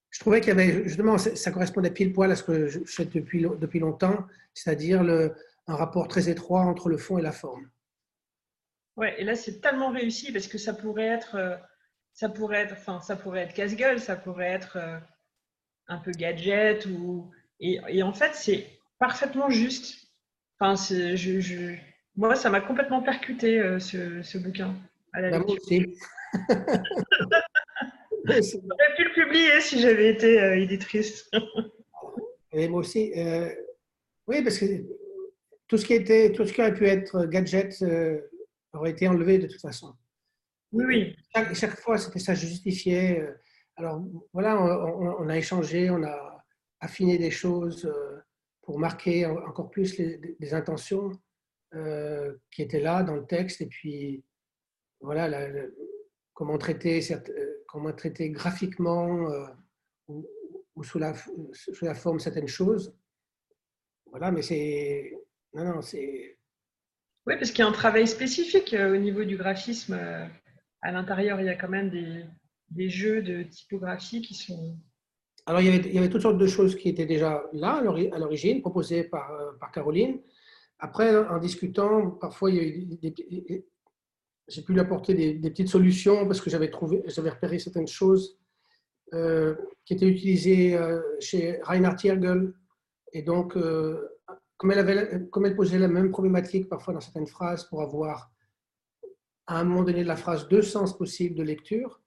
Je trouvais qu'il avait, justement, ça correspondait pile poil à ce que je fais depuis, depuis longtemps, c'est-à-dire un rapport très étroit entre le fond et la forme. Ouais, et là c'est tellement réussi parce que ça pourrait être, euh, ça pourrait être, enfin, ça pourrait être casse-gueule, ça pourrait être un peu gadget. Ou... Et, en fait, c'est parfaitement juste. Enfin, je... Moi, ça m'a complètement percuté, euh, ce, ce, bouquin. À la bah, aussi. J'aurais pu le publier si j'avais été euh, éditrice. Et moi aussi. Euh, oui, parce que tout ce, qui était, tout ce qui aurait pu être gadget aurait été enlevé de toute façon. Oui, oui. Chaque, chaque fois, c'était ça justifiait alors voilà, on, a échangé, on a affiné des choses pour marquer encore plus les, intentions euh, qui étaient là dans le texte et puis voilà comment, traiter, euh, comment traiter graphiquement ou, sous, la, sous la forme certaines choses. Voilà, mais c'est. Non, non, c'est. Oui, parce qu'il y a un travail spécifique au niveau du graphisme. À l'intérieur, il y a quand même des, des jeux de typographie qui sont... Alors, il y, avait, il y avait toutes sortes de choses qui étaient déjà là à l'origine, proposées par, euh, par Caroline. Après, en discutant, parfois, j'ai pu lui apporter des, petites solutions parce que j'avais repéré certaines choses euh, qui étaient utilisées euh, chez Reinhard Tiergel. Et donc, euh, comme, elle avait, comme elle posait la même problématique parfois dans certaines phrases pour avoir à un moment donné de la phrase deux sens possibles de lecture,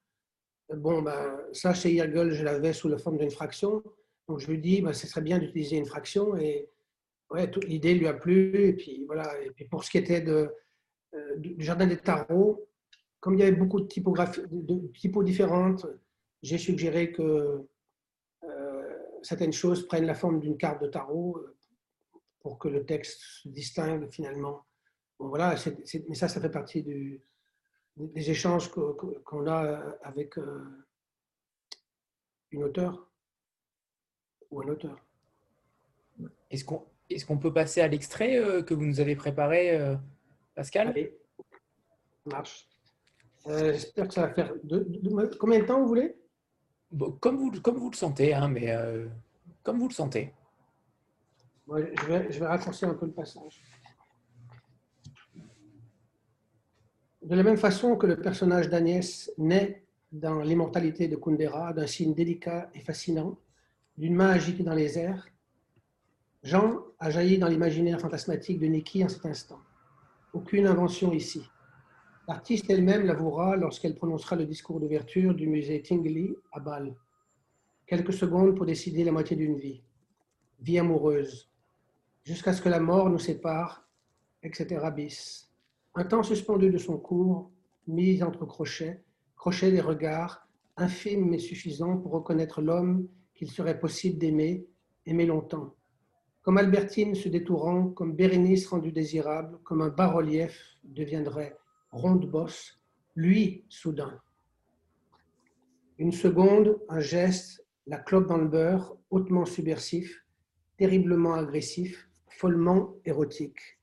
bon, ben, ça chez Tiergel, je l'avais sous la forme d'une fraction. Donc je lui dis, ben, ce serait bien d'utiliser une fraction. Et ouais, l'idée lui a plu. Et puis voilà. Et puis pour ce qui était de euh, du jardin des tarots, comme il y avait beaucoup de, typographies, de typos différentes, j'ai suggéré que euh, certaines choses prennent la forme d'une carte de tarot euh, pour que le texte se distingue finalement. Voilà, mais ça, ça fait partie des échanges qu'on a avec une auteure ou un auteur. Est-ce qu'on est qu'on peut passer à l'extrait que vous nous avez préparé Pascal? Allez, ça marche. Euh, j'espère que ça va faire. combien de temps vous voulez? Comme, vous, comme vous le sentez, hein, mais euh, comme vous le sentez. je, vais, je vais raccourcir un peu le passage. De la même façon que le personnage d'Agnès naît dans l'immortalité de Kundera, d'un signe délicat et fascinant, d'une main agitée dans les airs, Jean a jailli dans l'imaginaire fantasmatique de Niki en cet instant. Aucune invention ici. L'artiste elle-même l'avouera lorsqu'elle prononcera le discours d'ouverture du musée Tingley à Bâle. Quelques secondes pour décider la moitié d'une vie. Vie amoureuse. Jusqu'à ce que la mort nous sépare, etc. bis. Un temps suspendu de son cours, mis entre crochets, crochets des regards, infimes mais suffisants pour reconnaître l'homme qu'il serait possible d'aimer, aimer longtemps comme Albertine se détourant, comme Bérénice rendue désirable, comme un bas-relief deviendrait ronde bosse, lui, soudain. Une seconde, un geste, la clope dans le beurre, hautement subversif, terriblement agressif, follement érotique.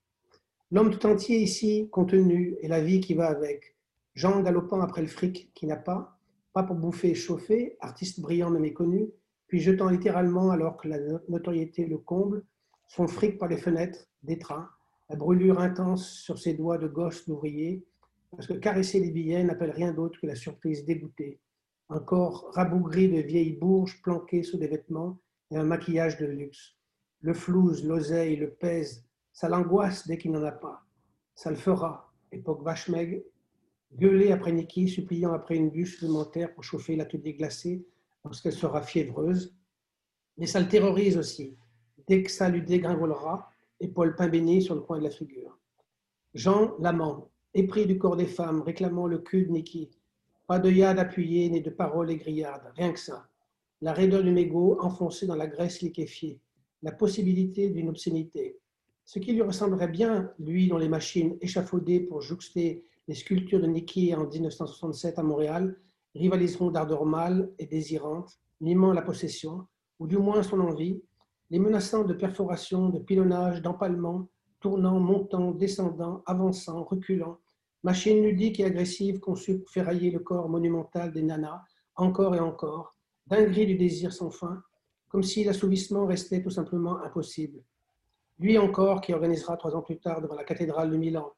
L'homme tout entier ici, contenu, et la vie qui va avec. Jean galopant après le fric qui n'a pas, pas pour bouffer et chauffer, artiste brillant mais méconnu, puis jetant littéralement alors que la notoriété le comble, son fric par les fenêtres des trains, la brûlure intense sur ses doigts de gauche d'ouvrier, parce que caresser les billets n'appelle rien d'autre que la surprise dégoûtée. Un corps rabougri de vieilles bourges planquées sous des vêtements et un maquillage de luxe. Le flouze, l'oseille, le pèse, ça l'angoisse dès qu'il n'en a pas. Ça le fera, époque vache maigre, gueuler après Niki, suppliant après une bûche supplémentaire pour chauffer l'atelier glacé lorsqu'elle sera fiévreuse. Mais ça le terrorise aussi, dès que ça lui dégringolera, épaule pain béni sur le coin de la figure. Jean, l'amant, épris du corps des femmes, réclamant le cul de Niki. Pas de yad appuyé, ni de paroles égrillardes, rien que ça. La raideur du mégot enfoncée dans la graisse liquéfiée. La possibilité d'une obscénité. Ce qui lui ressemblerait bien, lui, dont les machines échafaudées pour jouxter les sculptures de Niki en 1967 à Montréal rivaliseront d'ardeur mâle et désirante, mimant la possession, ou du moins son envie, les menaçants de perforation, de pilonnage, d'empalement, tournant, montant, descendant, avançant, reculant, machine ludique et agressive conçue pour ferrailler le corps monumental des nanas, encore et encore, dinguerie du désir sans fin, comme si l'assouvissement restait tout simplement impossible. Lui encore qui organisera trois ans plus tard devant la cathédrale de Milan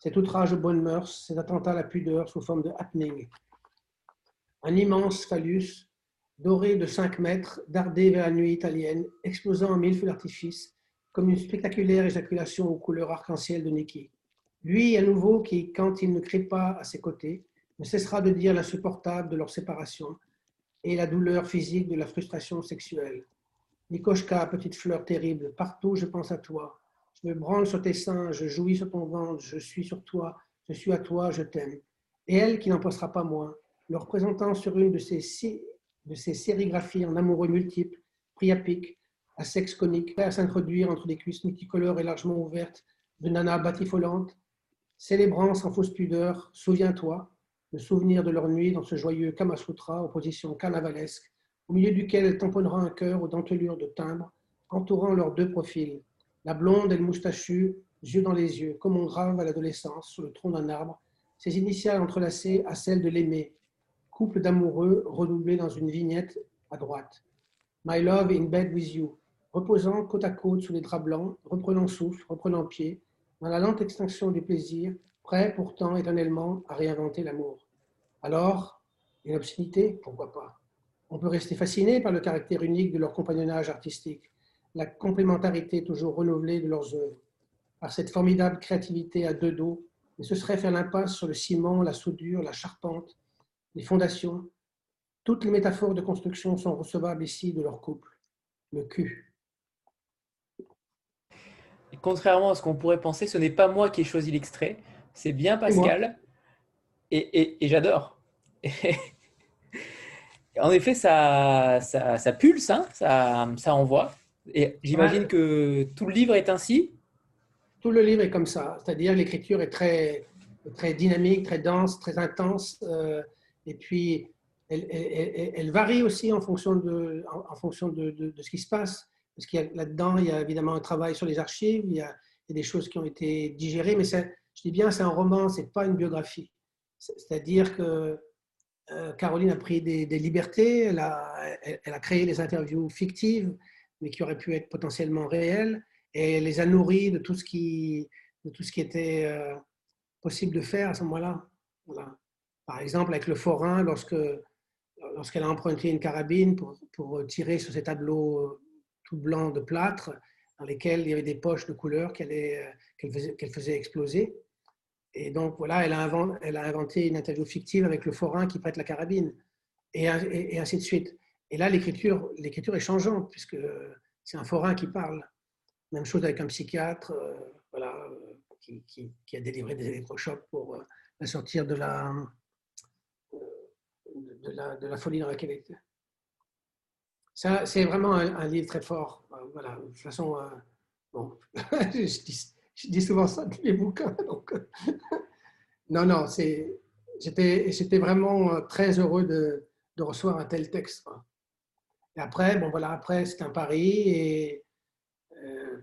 cet outrage aux bonnes mœurs, cet attentat à la pudeur sous forme de happening. Un immense phallus doré de 5 mètres, dardé vers la nuit italienne, explosant en mille feux d'artifice, comme une spectaculaire éjaculation aux couleurs arc-en-ciel de Niki. Lui, à nouveau, qui, quand il ne crie pas à ses côtés, ne cessera de dire l'insupportable de leur séparation et la douleur physique de la frustration sexuelle. Nikoshka, petite fleur terrible, partout je pense à toi. Je me branle sur tes seins, je jouis sur ton ventre, je suis sur toi, je suis à toi, je t'aime. Et elle qui n'en pensera pas moins, le représentant sur une de ces six de ces sérigraphies en amoureux multiples, priapiques, à sexe conique, à s'introduire entre des cuisses multicolores et largement ouvertes de nanas batifolantes, célébrant sans fausse pudeur, souviens-toi, le souvenir de leur nuit dans ce joyeux Kamasutra, opposition carnavalesque, au milieu duquel elle tamponnera un cœur aux dentelures de timbre, entourant leurs deux profils, la blonde et le moustachu, yeux dans les yeux, comme on grave à l'adolescence sur le tronc d'un arbre, ses initiales entrelacées à celles de l'aimé, d'amoureux redoublé dans une vignette à droite. My love in bed with you, reposant côte à côte sous les draps blancs, reprenant souffle, reprenant pied, dans la lente extinction du plaisir, prêt pourtant éternellement à réinventer l'amour. Alors, une obscénité, pourquoi pas? On peut rester fasciné par le caractère unique de leur compagnonnage artistique, la complémentarité toujours renouvelée de leurs œuvres, par cette formidable créativité à deux dos, mais ce serait faire l'impasse sur le ciment, la soudure, la charpente, les fondations. Toutes les métaphores de construction sont recevables ici de leur couple, le cul. contrairement à ce qu'on pourrait penser, ce n'est pas moi qui ai choisi l'extrait, c'est bien Pascal. Et, j'adore. en effet, ça, ça, pulse, hein, ça, ça envoie. Et j'imagine que tout le livre est ainsi. Tout le livre est comme ça, c'est-à-dire l'écriture est très, très dynamique, très dense, très intense. Euh, et puis, elle, varie aussi en fonction de, en, fonction de, de, ce qui se passe. Parce qu'il y a là-dedans, il y a évidemment un travail sur les archives, il y a, des choses qui ont été digérées, mais je dis bien, c'est un roman, c'est pas une biographie. C'est-à-dire que euh, Caroline a pris des, libertés, elle a, elle, a, créé les interviews fictives, mais qui auraient pu être potentiellement réelles, et elle les a nourries de tout ce qui, de tout ce qui était euh, possible de faire à ce moment-là. Voilà. Par exemple, avec le forain, lorsque, lorsqu'elle a emprunté une carabine pour, pour, tirer sur ces tableaux tout blancs de plâtre, dans lesquels il y avait des poches de couleurs qu'elle, faisait, qu'elle faisait exploser. Et donc, voilà, elle a, inventé, une interview fictive avec le forain qui prête la carabine, et, ainsi de suite. Et là, l'écriture, l'écriture est changeante, puisque c'est un forain qui parle. Même chose avec un psychiatre euh, voilà, qui, qui, a délivré des électrochocs pour euh, la sortir de la, de la, folie dans laquelle elle était. C'est vraiment un, livre très fort. Euh, voilà, de toute façon, bon, je dis, souvent ça dans les bouquins. Donc, non, non, j'étais vraiment euh, très heureux de, de, recevoir un tel texte. Et après, bon voilà, après c'est un pari et euh,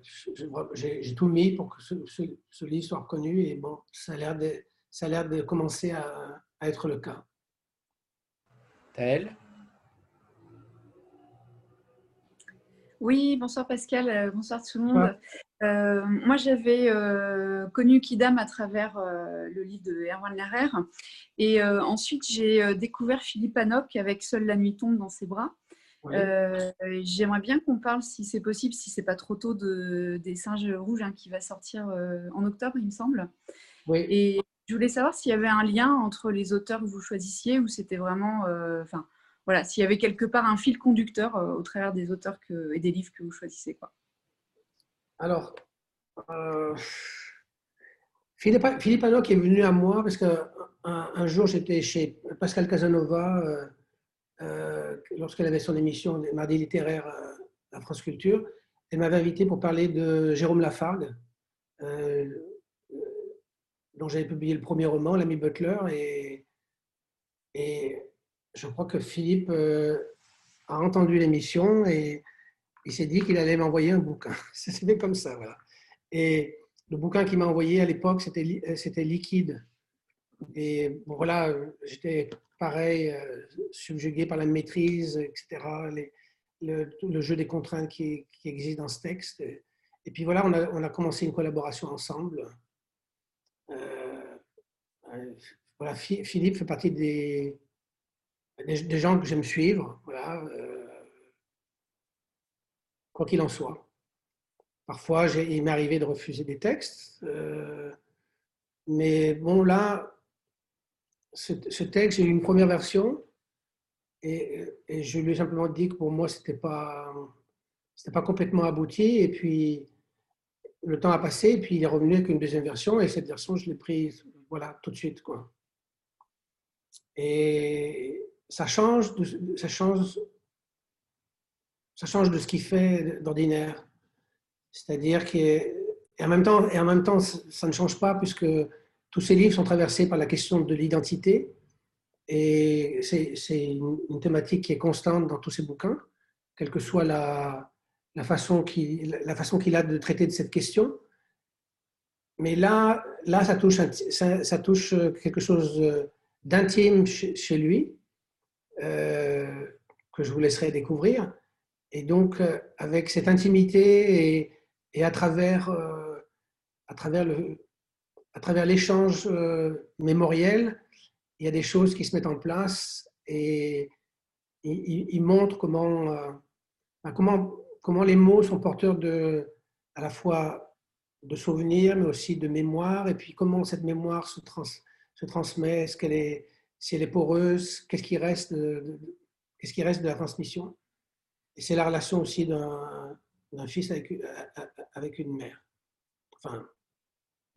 j'ai tout mis pour que ce, ce, livre soit reconnu et bon, ça a l'air de, ça a l'air de commencer à, être le cas. Oui, bonsoir Pascal, euh, bonsoir tout le monde. Euh, moi, j'avais euh, connu Kidam à travers le livre de Erwan Larrer. Et ensuite, j'ai découvert Philippe Anoc avec Seule la nuit tombe dans ses bras. J'aimerais bien qu'on parle, si c'est possible, si c'est pas trop tôt, de, des singes rouges hein, qui va sortir en octobre, il me semble. Et je voulais savoir s'il y avait un lien entre les auteurs que vous choisissiez ou c'était vraiment. Enfin, voilà, s'il y avait quelque part un fil conducteur euh, au travers des auteurs et des livres que vous choisissez. Alors, euh, Philippe, Philippe est venu à moi parce qu'un un jour j'étais chez Pascal Casanova euh, lorsqu'elle avait son émission Mardi littéraire à France Culture. Elle m'avait invité pour parler de Jérôme Lafargue, dont j'avais publié le premier roman, L'ami Butler. Et, je crois que Philippe euh, a entendu l'émission et il s'est dit qu'il allait m'envoyer un bouquin. C'était comme ça, voilà. Et le bouquin qu'il m'a envoyé à l'époque, c'était, euh, Liquide. Et voilà, j'étais pareil, euh, subjugué par la maîtrise, etc., le, jeu des contraintes qui, existe dans ce texte. Et puis voilà, on a commencé une collaboration ensemble. Philippe fait partie des, des, gens que j'aime suivre, voilà, euh, quoi qu'il en soit. Parfois, il m'est arrivé de refuser des textes, euh, mais bon, là, ce, texte, j'ai eu une première version et, je lui ai simplement dit que pour moi, ce n'était pas, pas complètement abouti. Et puis, le temps a passé, et puis il est revenu avec une deuxième version, et cette version, je l'ai prise voilà, tout de suite. Quoi. Et, ça change, ça change, ça change de ce qu'il fait d'ordinaire. C'est-à-dire qu'en même temps, et en même temps, ça ne change pas puisque tous ces livres sont traversés par la question de l'identité et c'est une, thématique qui est constante dans tous ces bouquins, quelle que soit la, la façon qu'il a de traiter de cette question. Mais là, là ça, touche, ça, touche quelque chose d'intime chez lui euh, que je vous laisserai découvrir. Et donc, euh, avec cette intimité et, et à travers, euh, travers, l'échange mémoriel, il y a des choses qui se mettent en place et il, montre comment, ben, comment, comment les mots sont porteurs de, à la fois de souvenirs, mais aussi de mémoire, et puis comment cette mémoire se, transmet, est-ce qu'elle est, si elle est poreuse, qu'est-ce qui reste de, qu'est-ce qui reste de la transmission? Et c'est la relation aussi d'un, fils avec, avec une mère, enfin,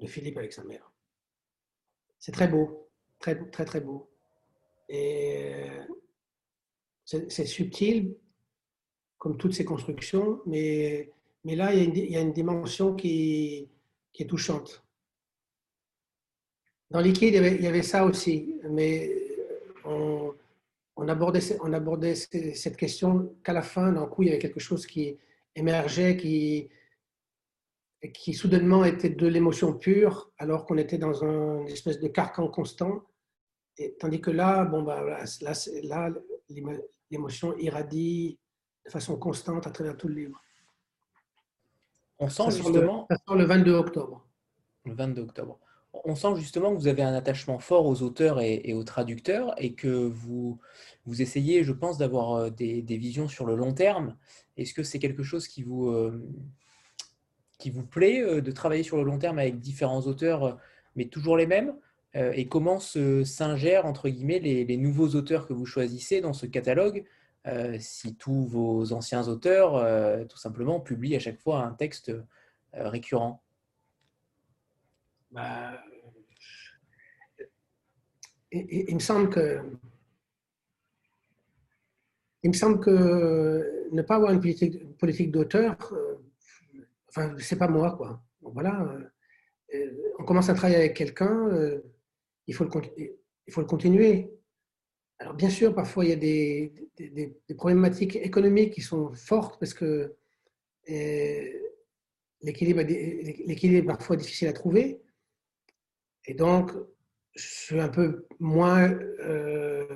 de Philippe avec sa mère. C'est très beau, très, très, très beau. Et c'est subtil, comme toutes ces constructions, mais mais là, il y a une, dimension qui, est touchante. Dans Liquide, il y avait, ça aussi, mais on, abordait, cette question qu'à la fin, d'un coup, il y avait quelque chose qui émergeait, qui, qui soudainement était de l'émotion pure, alors qu'on était dans une espèce de carcan constant. Et, tandis que là, bon, bah, là, là l'émotion irradie de façon constante à travers tout le livre. On sent justement. Le, 22 octobre. Le 22 octobre. On sent justement que vous avez un attachement fort aux auteurs et, aux traducteurs et que vous, vous essayez, je pense, d'avoir euh, des, visions sur le long terme. Est-ce que c'est quelque chose qui vous, euh, qui vous plaît euh, de travailler sur le long terme avec différents auteurs, mais toujours les mêmes Et comment s'ingèrent, entre guillemets, les nouveaux auteurs que vous choisissez dans ce catalogue euh, si tous vos anciens auteurs, euh, tout simplement, publient à chaque fois un texte euh, récurrent bah, il, me semble que il me semble que ne pas avoir une politique, politique d'auteur, enfin, c'est pas moi, quoi. voilà, on commence à travailler avec quelqu'un, il, faut le, il faut le continuer. Alors bien sûr, parfois il y a des, problématiques économiques qui sont fortes parce que eh, l'équilibre est parfois difficile à trouver. Et donc, je suis un peu moins euh,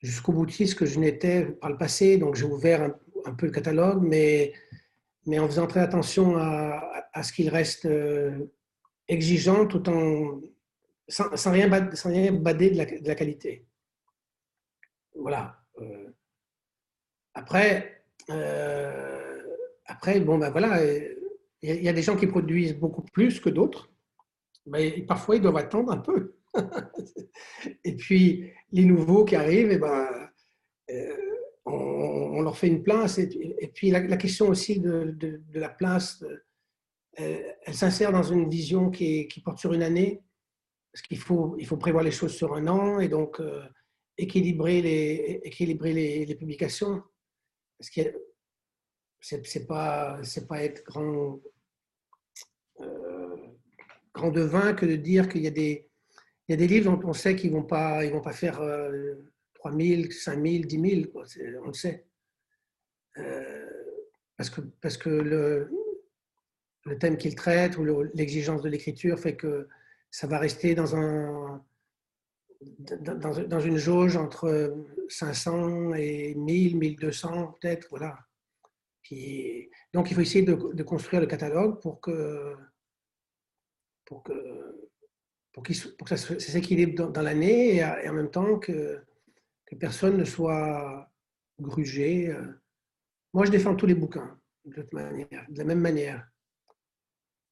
jusqu'au boutiste que je n'étais par le passé. Donc j'ai ouvert un, peu le catalogue, mais, en faisant très attention à, ce qu'il reste euh, exigeant tout en sans, rien, bader de la qualité voilà. Euh, après, euh, après, bon, ben voilà, il y, a des gens qui produisent beaucoup plus que d'autres, mais parfois ils doivent attendre un peu. et puis, les nouveaux qui arrivent, eh ben, euh, on, leur fait une place. Et, puis, la, question aussi de, la place, elle s'insère dans une vision qui, qui, porte sur une année, parce qu'il faut, il faut prévoir les choses sur un an, et donc équilibrer les, équilibrer les, publications. Parce que c'est pas, pas être grand, euh, grand devin que de dire qu'il y, a des, y a des livres dont on sait qu'ils ne vont, pas, vont pas faire 3 000, 5 000, 10 000, on le sait. Euh, parce que, parce que le, le thème qu'il traite ou l'exigence de l'écriture fait que ça va rester dans un, dans, une jauge entre 500 et 1000, 1200 peut-être, voilà. Donc il faut essayer de, construire le catalogue pour que, pour que, pour, pour que ça, s'équilibre dans, l'année et, en même temps que, que personne ne soit grugé. Moi, je défends tous les bouquins de la même manière.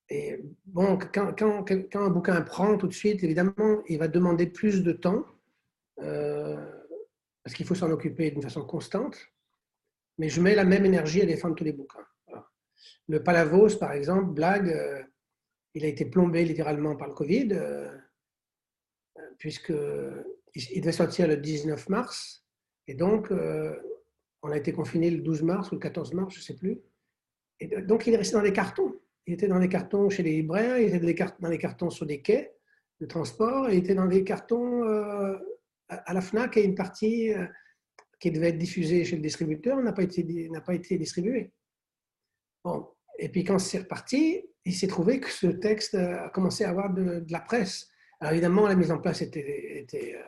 Et bon, quand, un bouquin prend tout de suite, évidemment, il va demander plus de temps, euh, parce qu'il faut s'en occuper d'une façon constante, mais je mets la même énergie à défendre tous les bouquins. Le Palavos, par exemple, blague, euh, il a été plombé littéralement par le Covid, euh, puisqu'il devait sortir le 19 mars, et donc on a été confiné le 12 mars ou le 14 mars, je ne sais plus. Et donc il est resté dans les cartons. Il était dans les cartons chez les libraires, il était dans les cartons sur des quais de transport, il était dans des cartons euh, à la FNAC et une partie euh, qui devait être diffusée chez le distributeur n'a pas été, pas été distribuée. Bon. Et puis quand c'est reparti, il s'est trouvé que ce texte a commencé à avoir de, la presse. Alors évidemment, la mise en place était, était euh,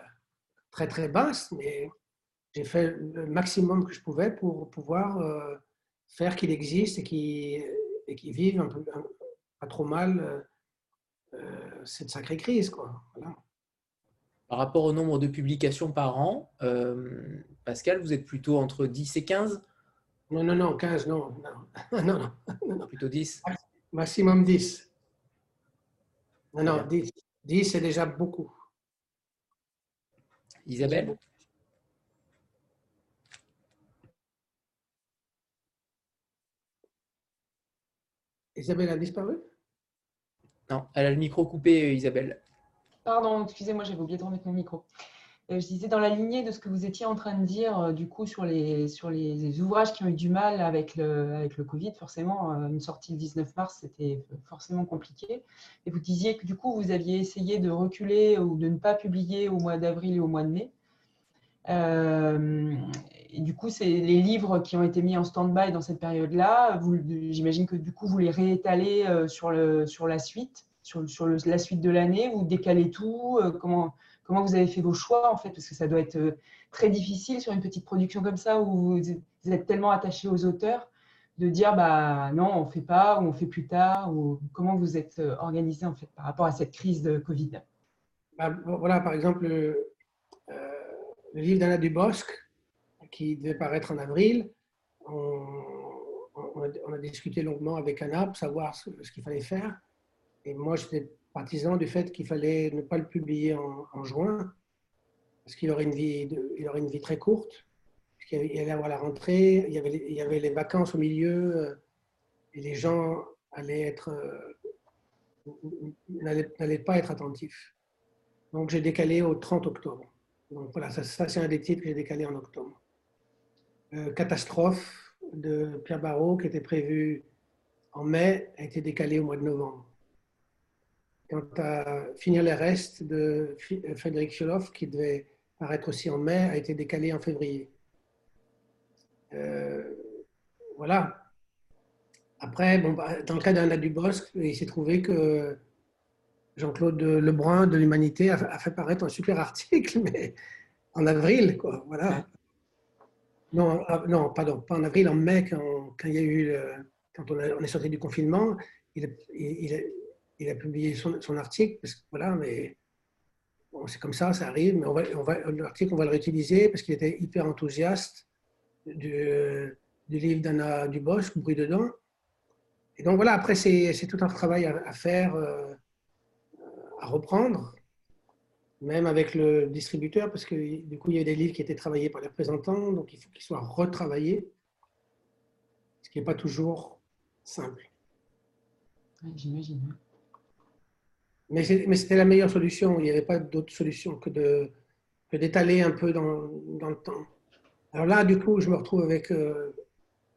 très très basse, mais j'ai fait le maximum que je pouvais pour pouvoir faire qu'il existe et qu'il et qui vivent un peu, pas trop mal c'est une sacrée crise. Quoi. Par rapport au nombre de publications par an, Pascal, vous êtes plutôt entre 10 et 15 Non, non, non, 15, non. Non, non, non. Plutôt 10 Maximum 10. Non, non, 10. 10, c'est déjà beaucoup. Isabelle? Isabelle a disparu? Non, elle a le micro coupé, Isabelle. Pardon, excusez-moi, j'avais oublié de remettre mon micro. Euh, je disais dans la lignée de ce que vous étiez en train de dire, euh, du coup, sur les, sur les ouvrages qui ont eu du mal avec le, avec le Covid, forcément, euh, une sortie le 19 mars, c'était forcément compliqué. Et vous disiez que du coup, vous aviez essayé de reculer ou de ne pas publier au mois d'avril et au mois de mai. Et du coup, c'est les livres qui ont été mis en stand-by dans cette période-là. J'imagine que du coup, vous les réétalez sur, le, sur la suite, sur, la suite de l'année, vous décalez tout. comment comment vous avez fait vos choix, en fait, parce que ça doit être euh, très difficile sur une petite production comme ça où vous êtes tellement attaché aux auteurs de dire bah non, on ne fait pas ou on fait plus tard ou comment vous êtes euh, organisé en fait par rapport à cette crise de Covid? Bah, Voilà, par exemple, le, euh, le livre d'Anna Dubosc qui devait paraître en avril, on, a, discuté longuement avec Anna pour savoir ce, qu'il fallait faire. Et moi, j'étais partisan du fait qu'il fallait ne pas le publier en, juin, parce qu'il aurait, une vie il aurait une vie très courte, qu'il allait avoir la rentrée, il y, avait, il les vacances au milieu, euh, et les gens allaient être euh, n'allaient pas être attentifs. Donc j'ai décalé au 30 octobre. Donc voilà, ça, c'est un des titres que j'ai décalé en octobre. Euh, Catastrophe de Pierre Barrault, qui était prévu en mai, a été décalé au mois de novembre. Quant à Finir les restes de euh, Frédéric Choloff, qui devait paraître aussi en mai, a été décalé en février. Euh, voilà. Après, bon, bah, dans le cas d'Anna Dubosc, il s'est trouvé que Jean-Claude Lebrun de l'Humanité a, fait paraître un super article, mais en avril, quoi. Voilà. Non, ah, non, pardon, pas en avril, en mai, quand, il y a eu, quand on, est sorti du confinement, il, a publié son, article, parce que voilà, mais c'est comme ça, ça arrive, mais on va, on va, l'article, on va le réutiliser parce qu'il était hyper enthousiaste du, du livre d'Anna Dubosc, Bruit dedans. Et donc voilà, après, c'est, tout un travail à, faire, euh, à reprendre, même avec le distributeur, parce que du coup, il y a des livres qui étaient travaillés par les représentants, donc il faut qu'ils soient retravaillés, ce qui n'est pas toujours simple. J'imagine. Mais c'était la meilleure solution. Il n'y avait pas d'autre solution que de d'étaler un peu dans, dans, le temps. Alors là, du coup, je me retrouve avec euh,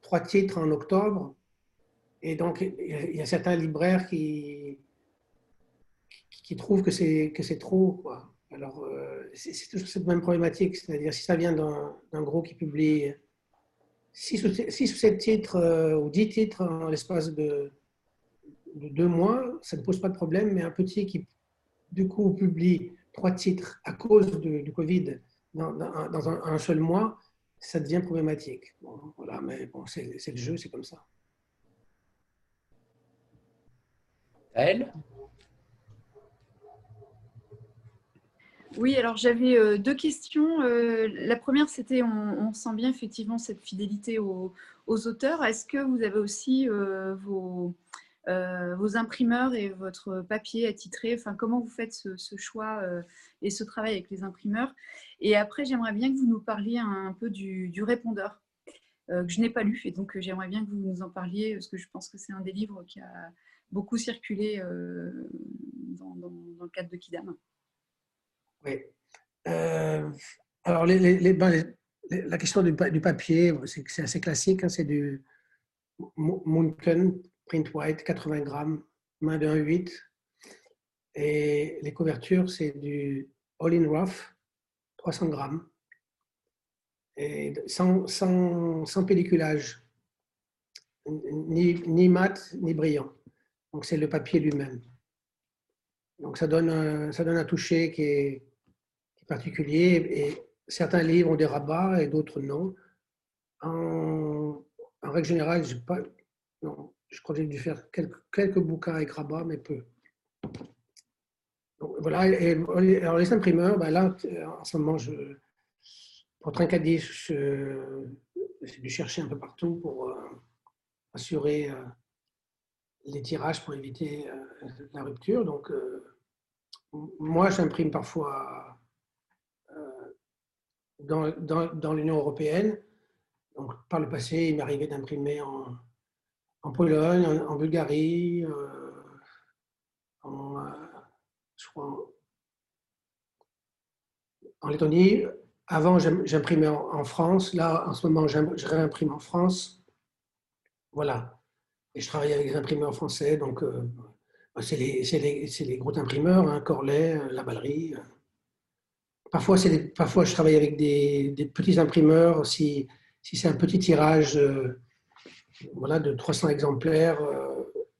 trois titres en octobre. Et donc, il y a certains libraires qui, qui, trouvent que c'est trop. Quoi. Alors, euh, c'est toujours cette même problématique. C'est-à-dire, si ça vient d'un gros qui publie 6 ou 7 titres euh, ou 10 titres en l'espace de de deux mois, ça ne pose pas de problème, mais un petit qui, du coup, publie trois titres à cause du Covid dans, un, seul mois, ça devient problématique. Voilà, mais bon, c'est le jeu, c'est comme ça. Elle Oui, alors j'avais euh, deux questions. Euh, la première, c'était, on, sent bien effectivement cette fidélité aux, auteurs. Est-ce que vous avez aussi euh, vos, imprimeurs et votre papier attitré? Enfin, comment vous faites ce, choix et ce travail avec les imprimeurs? Et après, j'aimerais bien que vous nous parliez un, peu du, répondeur que je n'ai pas lu. Et donc, j'aimerais bien que vous nous en parliez parce que je pense que c'est un des livres qui a beaucoup circulé dans, le cadre de Kidam. Oui. alors, les, ben, la question du, papier, c'est assez classique. Hein, c'est du Munken print white, 80 grammes, main de 1,8. Et les couvertures, c'est du all-in rough, 300 grammes. Et sans, pelliculage, ni, mat, ni brillant. Donc c'est le papier lui-même. Donc ça donne, ça donne un toucher qui est, particulier. Et certains livres ont des rabats et d'autres non. En, règle générale, pas, non, je crois que j'ai dû faire quelques, quelques bouquins avec rabat, mais peu. voilà, et, alors les imprimeurs, ben là, en ce moment, pour Trincadis, j'ai dû chercher un peu partout pour euh, assurer euh, les tirages pour éviter euh, la rupture. Donc, moi, j'imprime parfois dans, dans, l'Union européenne. Donc, par le passé, il arrivé d'imprimer en, Pologne, en, Bulgarie, en, je crois, en Lettonie. Avant, j'imprimais en, France. Là, en ce moment, je réimprime en France. Voilà. Et je travaille avec des imprimeurs français. Donc, euh, c'est les, gros imprimeurs, hein, Corlet, euh, La Ballerie. Parfois, parfois, je travaille avec des, petits imprimeurs. Si, si c'est un petit tirage euh, voilà, de 300 exemplaires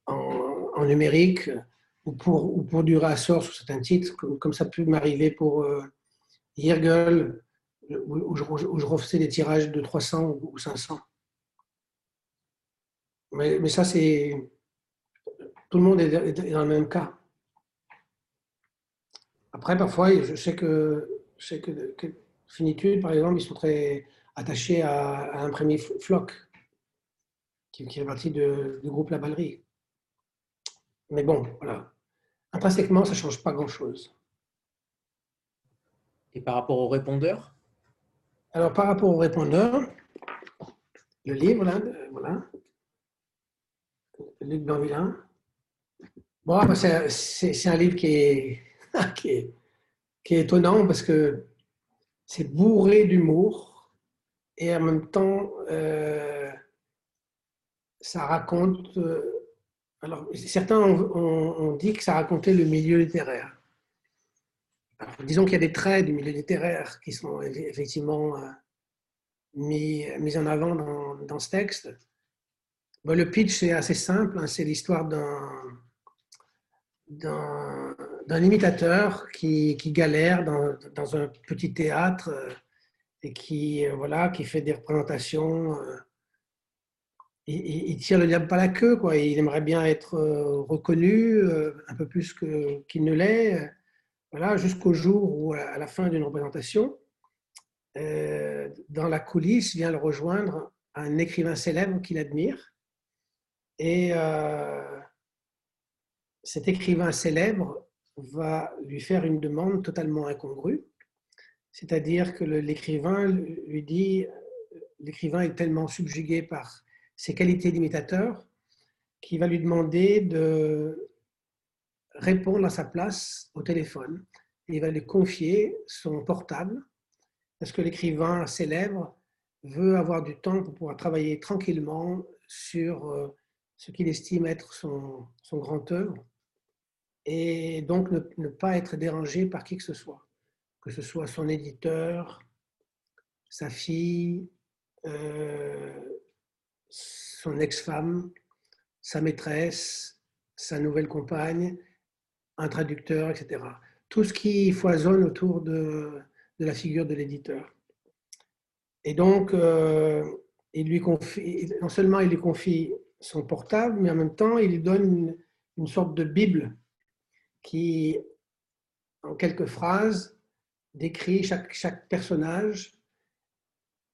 en, en, numérique, ou pour, ou pour du réassort sur certains titres, comme, comme ça peut m'arriver pour Yergel, où, je, refais des tirages de 300 ou 500. Mais, mais ça, c'est. Tout le monde est dans le même cas. Après, parfois, je sais que, je sais que, Finitude, par exemple, ils sont très attachés à, à imprimer Floc, qui, qui fait partie du groupe La Ballerie. Mais bon, voilà. Intrinsèquement, ça ne change pas grand-chose. Et par rapport au répondeur? Alors, par rapport au répondeur, le livre, là, voilà, Luc Blanvillain. Bon, c'est un livre qui est, qui est, qui est étonnant parce que c'est bourré d'humour et en même temps, euh, ça raconte. Euh, alors, certains ont, dit que ça racontait le milieu littéraire disons qu'il y a des traits du milieu littéraire qui sont effectivement euh, mis, mis en avant dans, ce texte. le pitch est assez simple, hein, c'est l'histoire d'un d'un imitateur qui, galère dans, un petit théâtre euh, et qui, euh, voilà, qui fait des représentations. Il, il, tire le diable par la queue, quoi. Il aimerait bien être reconnu un peu plus qu'il ne l'est. Voilà, jusqu'au jour où, à la fin d'une représentation, euh, dans la coulisse vient le rejoindre un écrivain célèbre qu'il admire. Et euh, cet écrivain célèbre va lui faire une demande totalement incongrue. C'est-à-dire que l'écrivain lui dit, l'écrivain est tellement subjugué par ses qualités d'imitateur qu'il va lui demander de répondre à sa place au téléphone. il va lui confier son portable parce que l'écrivain célèbre veut avoir du temps pour pouvoir travailler tranquillement sur euh, ce qu'il estime être son, son, grand œuvre et donc ne, pas être dérangé par qui que ce soit, que ce soit son éditeur, sa fille, euh, son ex-femme, sa maîtresse, sa nouvelle compagne, un traducteur, etc. Tout ce qui foisonne autour de, la figure de l'éditeur. Et donc, euh, il lui confie, non seulement il lui confie son portable, mais en même temps, il lui donne une, sorte de Bible qui, en quelques phrases, décrit chaque, chaque personnage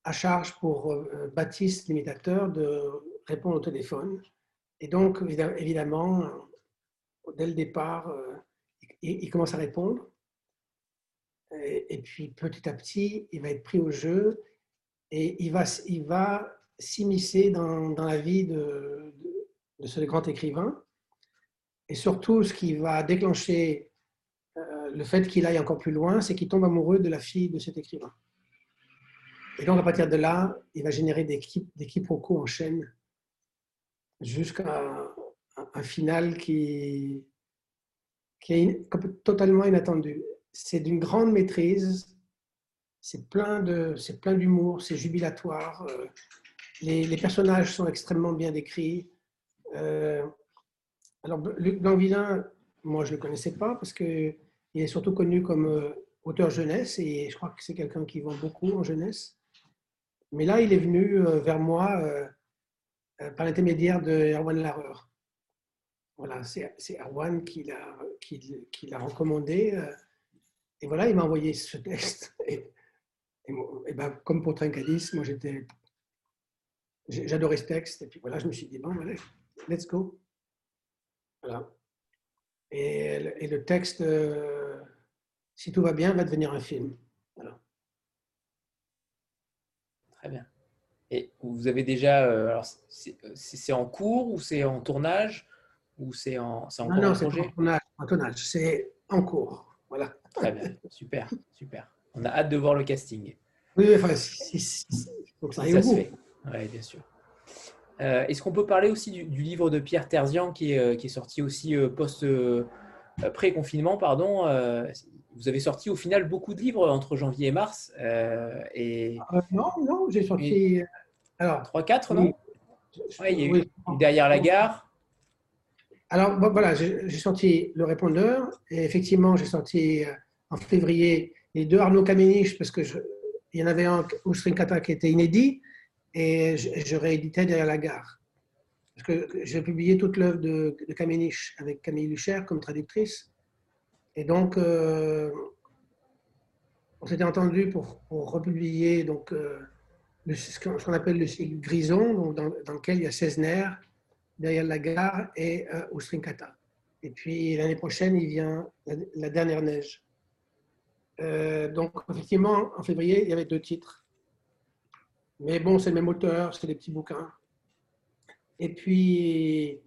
à charge pour euh, Baptiste, l'imitateur, de répondre au téléphone. Et donc, évidemment, dès le départ, euh, il, commence à répondre. Et, puis petit à petit, il va être pris au jeu et il va, il va s'immiscer dans, dans, la vie de, de, ce grand écrivain. Et surtout, ce qui va déclencher euh, le fait qu'il aille encore plus loin, c'est qu'il tombe amoureux de la fille de cet écrivain. Et donc, à partir de là, il va générer des, des quiproquos en chaîne jusqu'à un final qui, est totalement inattendu. C'est d'une grande maîtrise, c'est plein d'humour, c'est jubilatoire. Euh, les, personnages sont extrêmement bien décrits. Euh, alors, Luc Blanc-Villain, moi, je ne le connaissais pas parce qu'il est surtout connu comme euh, auteur jeunesse et je crois que c'est quelqu'un qui vend beaucoup en jeunesse. Mais là, il est venu vers moi par l'intermédiaire de Erwan Larreur. voilà, c'est Erwan qui l'a recommandé. Et voilà, il m'a envoyé ce texte. Et, et, ben, comme pour Trincadis, moi. J'adorais ce texte. Et puis voilà, je me suis dit, bon, allez, let's go. Voilà. Et, le texte, euh, si tout va bien, va devenir un film. Voilà. Très bien. Et vous avez déjà. Euh, c'est en cours ou c'est en tournage ou c'est en, en non, non, c'est en tournage. C'est en cours. Voilà. Très bien, super, super. On a hâte de voir le casting. Oui, enfin, faut que ça arrive Oui, bien sûr. Euh, est-ce qu'on peut parler aussi du, livre de Pierre Terzian qui est, euh, qui est sorti aussi euh, post pré-confinement, pardon. vous avez sorti au final beaucoup de livres entre janvier et mars. et non, non, j'ai sorti. alors 3-4, non? oui, Derrière la gare. Alors voilà, j'ai sorti Le Répondeur et effectivement, j'ai sorti en février les deux Arnaud Kamenisch parce que il y en avait un Kata qui était inédit et je, rééditais derrière la gare. Parce que j'ai publié toute l'œuvre de, de avec Camille Lucher comme traductrice. Et donc, euh, on s'était entendu pour, republier donc, euh, ce qu'on appelle le cycle Grison, dans, lequel il y a 16 nerfs derrière la gare et euh, Kata. Et puis l'année prochaine, il vient la dernière neige. Euh, donc, effectivement, en février, il y avait deux titres. Mais bon, c'est le même auteur, c'est des petits bouquins. Et puis,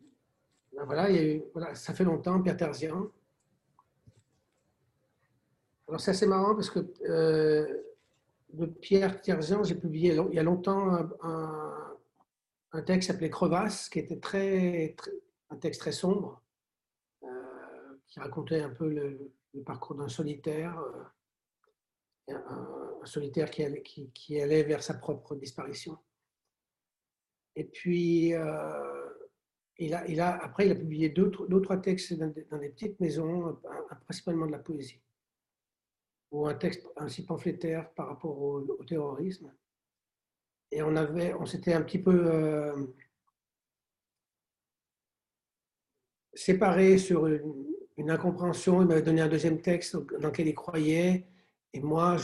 ben voilà, ça fait longtemps, Pierre Terzian. Alors, c'est assez marrant parce que euh, de Pierre Terzian, j'ai publié il y a longtemps un, texte s'appelait Crevasse, qui était très, un texte très sombre, euh, qui racontait un peu le, le parcours d'un solitaire un, solitaire qui allait, vers sa propre disparition. Et puis, euh, il a, après, il a publié deux, trois textes dans des, petites maisons, principalement de la poésie, ou un texte ainsi pamphlétaire par rapport au, terrorisme. Et on avait, on s'était un petit peu euh, séparés sur une, une incompréhension. Il m'avait donné un deuxième texte dans lequel il croyait. Et moi,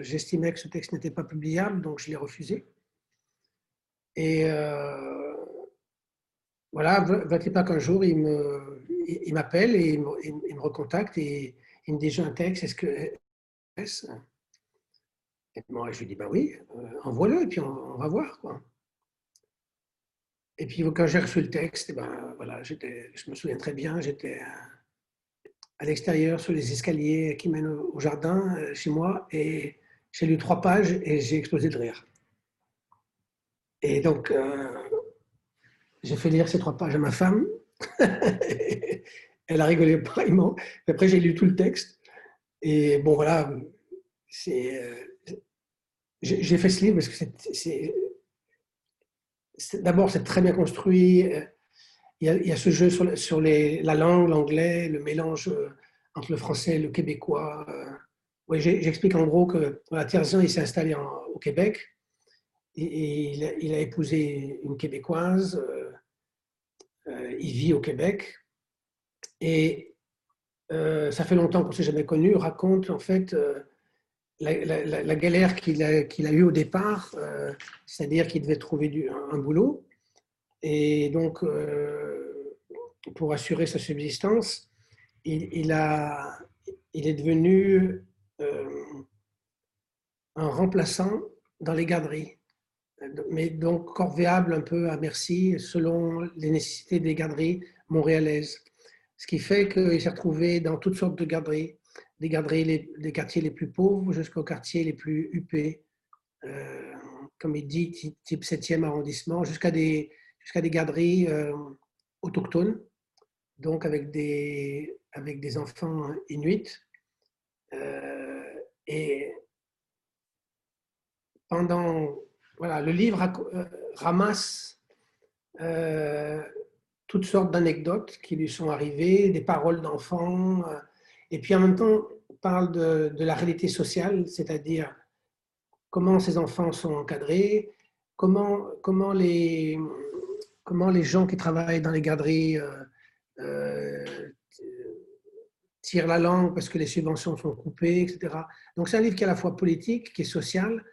j'estimais que ce texte n'était pas publiable, donc je l'ai refusé. Et euh, voilà, va-t-il pas qu'un jour, il m'appelle il, et il me, il me, recontacte et il me dit J'ai un texte, est-ce que. Et moi, je lui dis Ben oui, euh, envoie-le et puis on, va voir. Quoi. Et puis quand j'ai reçu le texte, ben, voilà, je me souviens très bien, j'étais l'extérieur sur les escaliers qui mènent au jardin euh, chez moi et j'ai lu trois pages et j'ai explosé de rire. Et donc, euh, j'ai fait lire ces trois pages à ma femme. Elle a rigolé pareillement. Après, j'ai lu tout le texte. Et bon, voilà, c'est. Euh, j'ai fait ce livre parce que c'est. D'abord, c'est très bien construit il y, a, ce jeu sur, la langue, l'anglais, le mélange euh, entre le français et le québécois. Euh. Oui, j'explique en gros que voilà, il s'est installé au Québec il, a, épousé une québécoise. Euh, il vit au Québec et ça fait longtemps qu'on ne s'est jamais connu. Raconte en fait la, galère qu'il a, eue au départ, c'est-à-dire qu'il devait trouver un, boulot et donc, euh, pour assurer sa subsistance, il, a, il est devenu euh, un remplaçant dans les garderies, mais donc corvéable un peu à merci selon les nécessités des garderies montréalaises. Ce qui fait qu'il s'est retrouvé dans toutes sortes de garderies, des garderies des quartiers les plus pauvres jusqu'aux quartiers les plus huppés, euh, comme il dit, type 7e arrondissement, jusqu'à des, jusqu'à des garderies euh, autochtones, donc avec des, avec des enfants inuits. Euh, et pendant. Voilà, le livre euh, ramasse toutes sortes d'anecdotes qui lui sont arrivées, des paroles d'enfants, et puis en même temps parle de, de la réalité sociale, c'est-à-dire comment ces enfants sont encadrés, comment, comment les, comment les gens qui travaillent dans les garderies euh, tire la langue parce que les subventions sont coupées, etc. Donc c'est un livre qui est à la fois politique, qui est social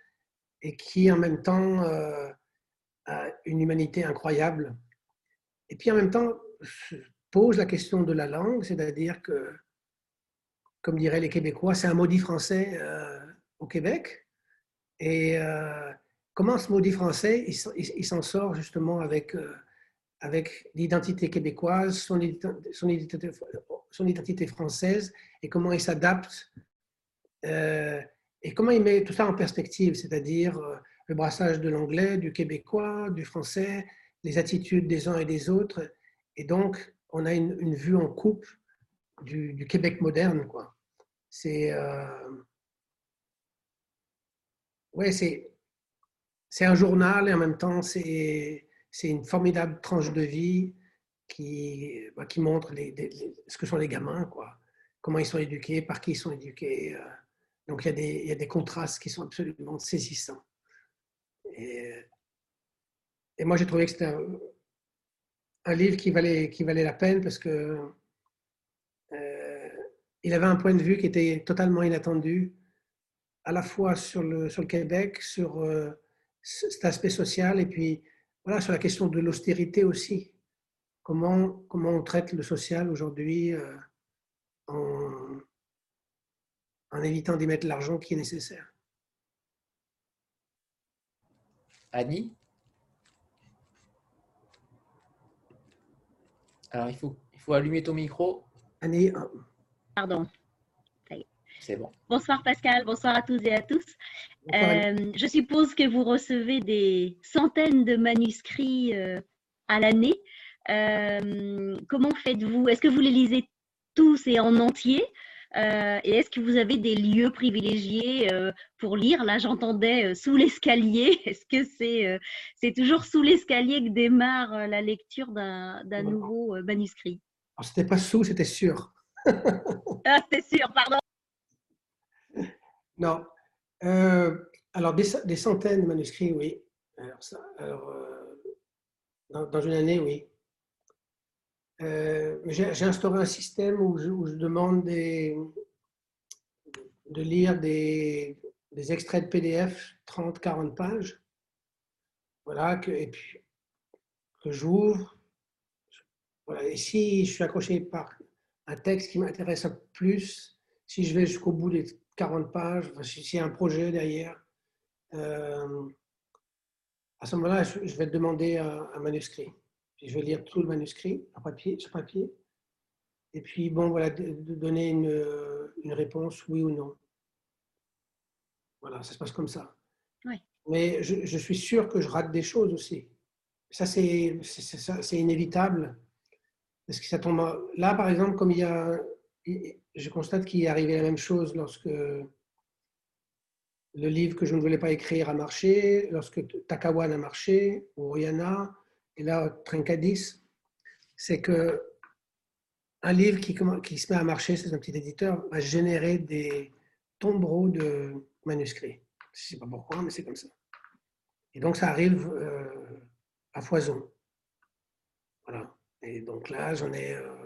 et qui en même temps a une humanité incroyable. Et puis en même temps pose la question de la langue, c'est-à-dire que, comme diraient les Québécois, c'est un maudit français au Québec. Et comment ce maudit français, il, s'en sort justement avec, euh, avec l'identité québécoise, son, son, identité, française, et comment il s'adapte, euh, et comment il met tout ça en perspective, c'est-à-dire euh, le brassage de l'anglais, du québécois, du français, les attitudes des uns et des autres. Et donc, on a une, vue en coupe du, Québec moderne. Quoi. C'est... ouais, c'est c'est un journal et en même temps, c'est une formidable tranche de vie qui, bah, qui montre ce que sont les gamins, quoi. comment ils sont éduqués, par qui ils sont éduqués. Euh. Donc il y, a des, y a des contrastes qui sont absolument saisissants. Et, et moi, j'ai trouvé que c'était un, livre qui valait, qui valait la peine parce que euh, il avait un point de vue qui était totalement inattendu, à la fois sur le, sur le Québec, sur euh, cet aspect social et puis voilà, sur la question de l'austérité aussi. Comment, comment on traite le social aujourd'hui euh, en, en évitant d'y mettre l'argent qui est nécessaire? Annie? Alors, il faut, il faut allumer ton micro. Annie. Pardon. C'est bon. Bonsoir Pascal, bonsoir à tous et à tous. Euh, je suppose que vous recevez des centaines de manuscrits euh, à l'année. Euh, comment faites-vous? Est-ce que vous les lisez tous et en entier? Et est-ce que vous avez des lieux privilégiés pour lire? Là, j'entendais sous l'escalier. Est-ce que c'est c'est toujours sous l'escalier que démarre la lecture d'un nouveau manuscrit? C'était pas sous, c'était sûr. ah, c'était sûr, pardon. Euh, alors, des, centaines de manuscrits, oui. Alors, euh, dans, une année, oui. Euh, j'ai instauré un système où je, demande de lire des, extraits de PDF, 30-40 pages. Voilà, et puis que j'ouvre. Voilà, et si je suis accroché par un texte qui m'intéresse plus, si je vais jusqu'au bout des 40 pages, s'il y a un projet derrière, euh, à ce moment-là, je, vais demander un, manuscrit. je vais lire tout le manuscrit sur papier, sur papier. Et puis, bon, voilà, de, donner une, une, réponse, oui ou non. Voilà, ça se passe comme ça. Mais je, je, suis sûr que je rate des choses aussi. Ça, c'est inévitable. Parce que ça tombe. Là, par exemple, comme il y a je constate qu'il est arrivé la même chose lorsque le livre que je ne voulais pas écrire a marché, lorsque Takawan a marché, ou Rihanna, et là, Trincadis, c'est que un livre qui, se met à marcher, c'est un petit éditeur, va générer des tombereaux de manuscrits. Je ne sais pas pourquoi, mais c'est comme ça. Et donc, ça arrive euh, à foison. Voilà. Et donc là, j'en ai. Euh,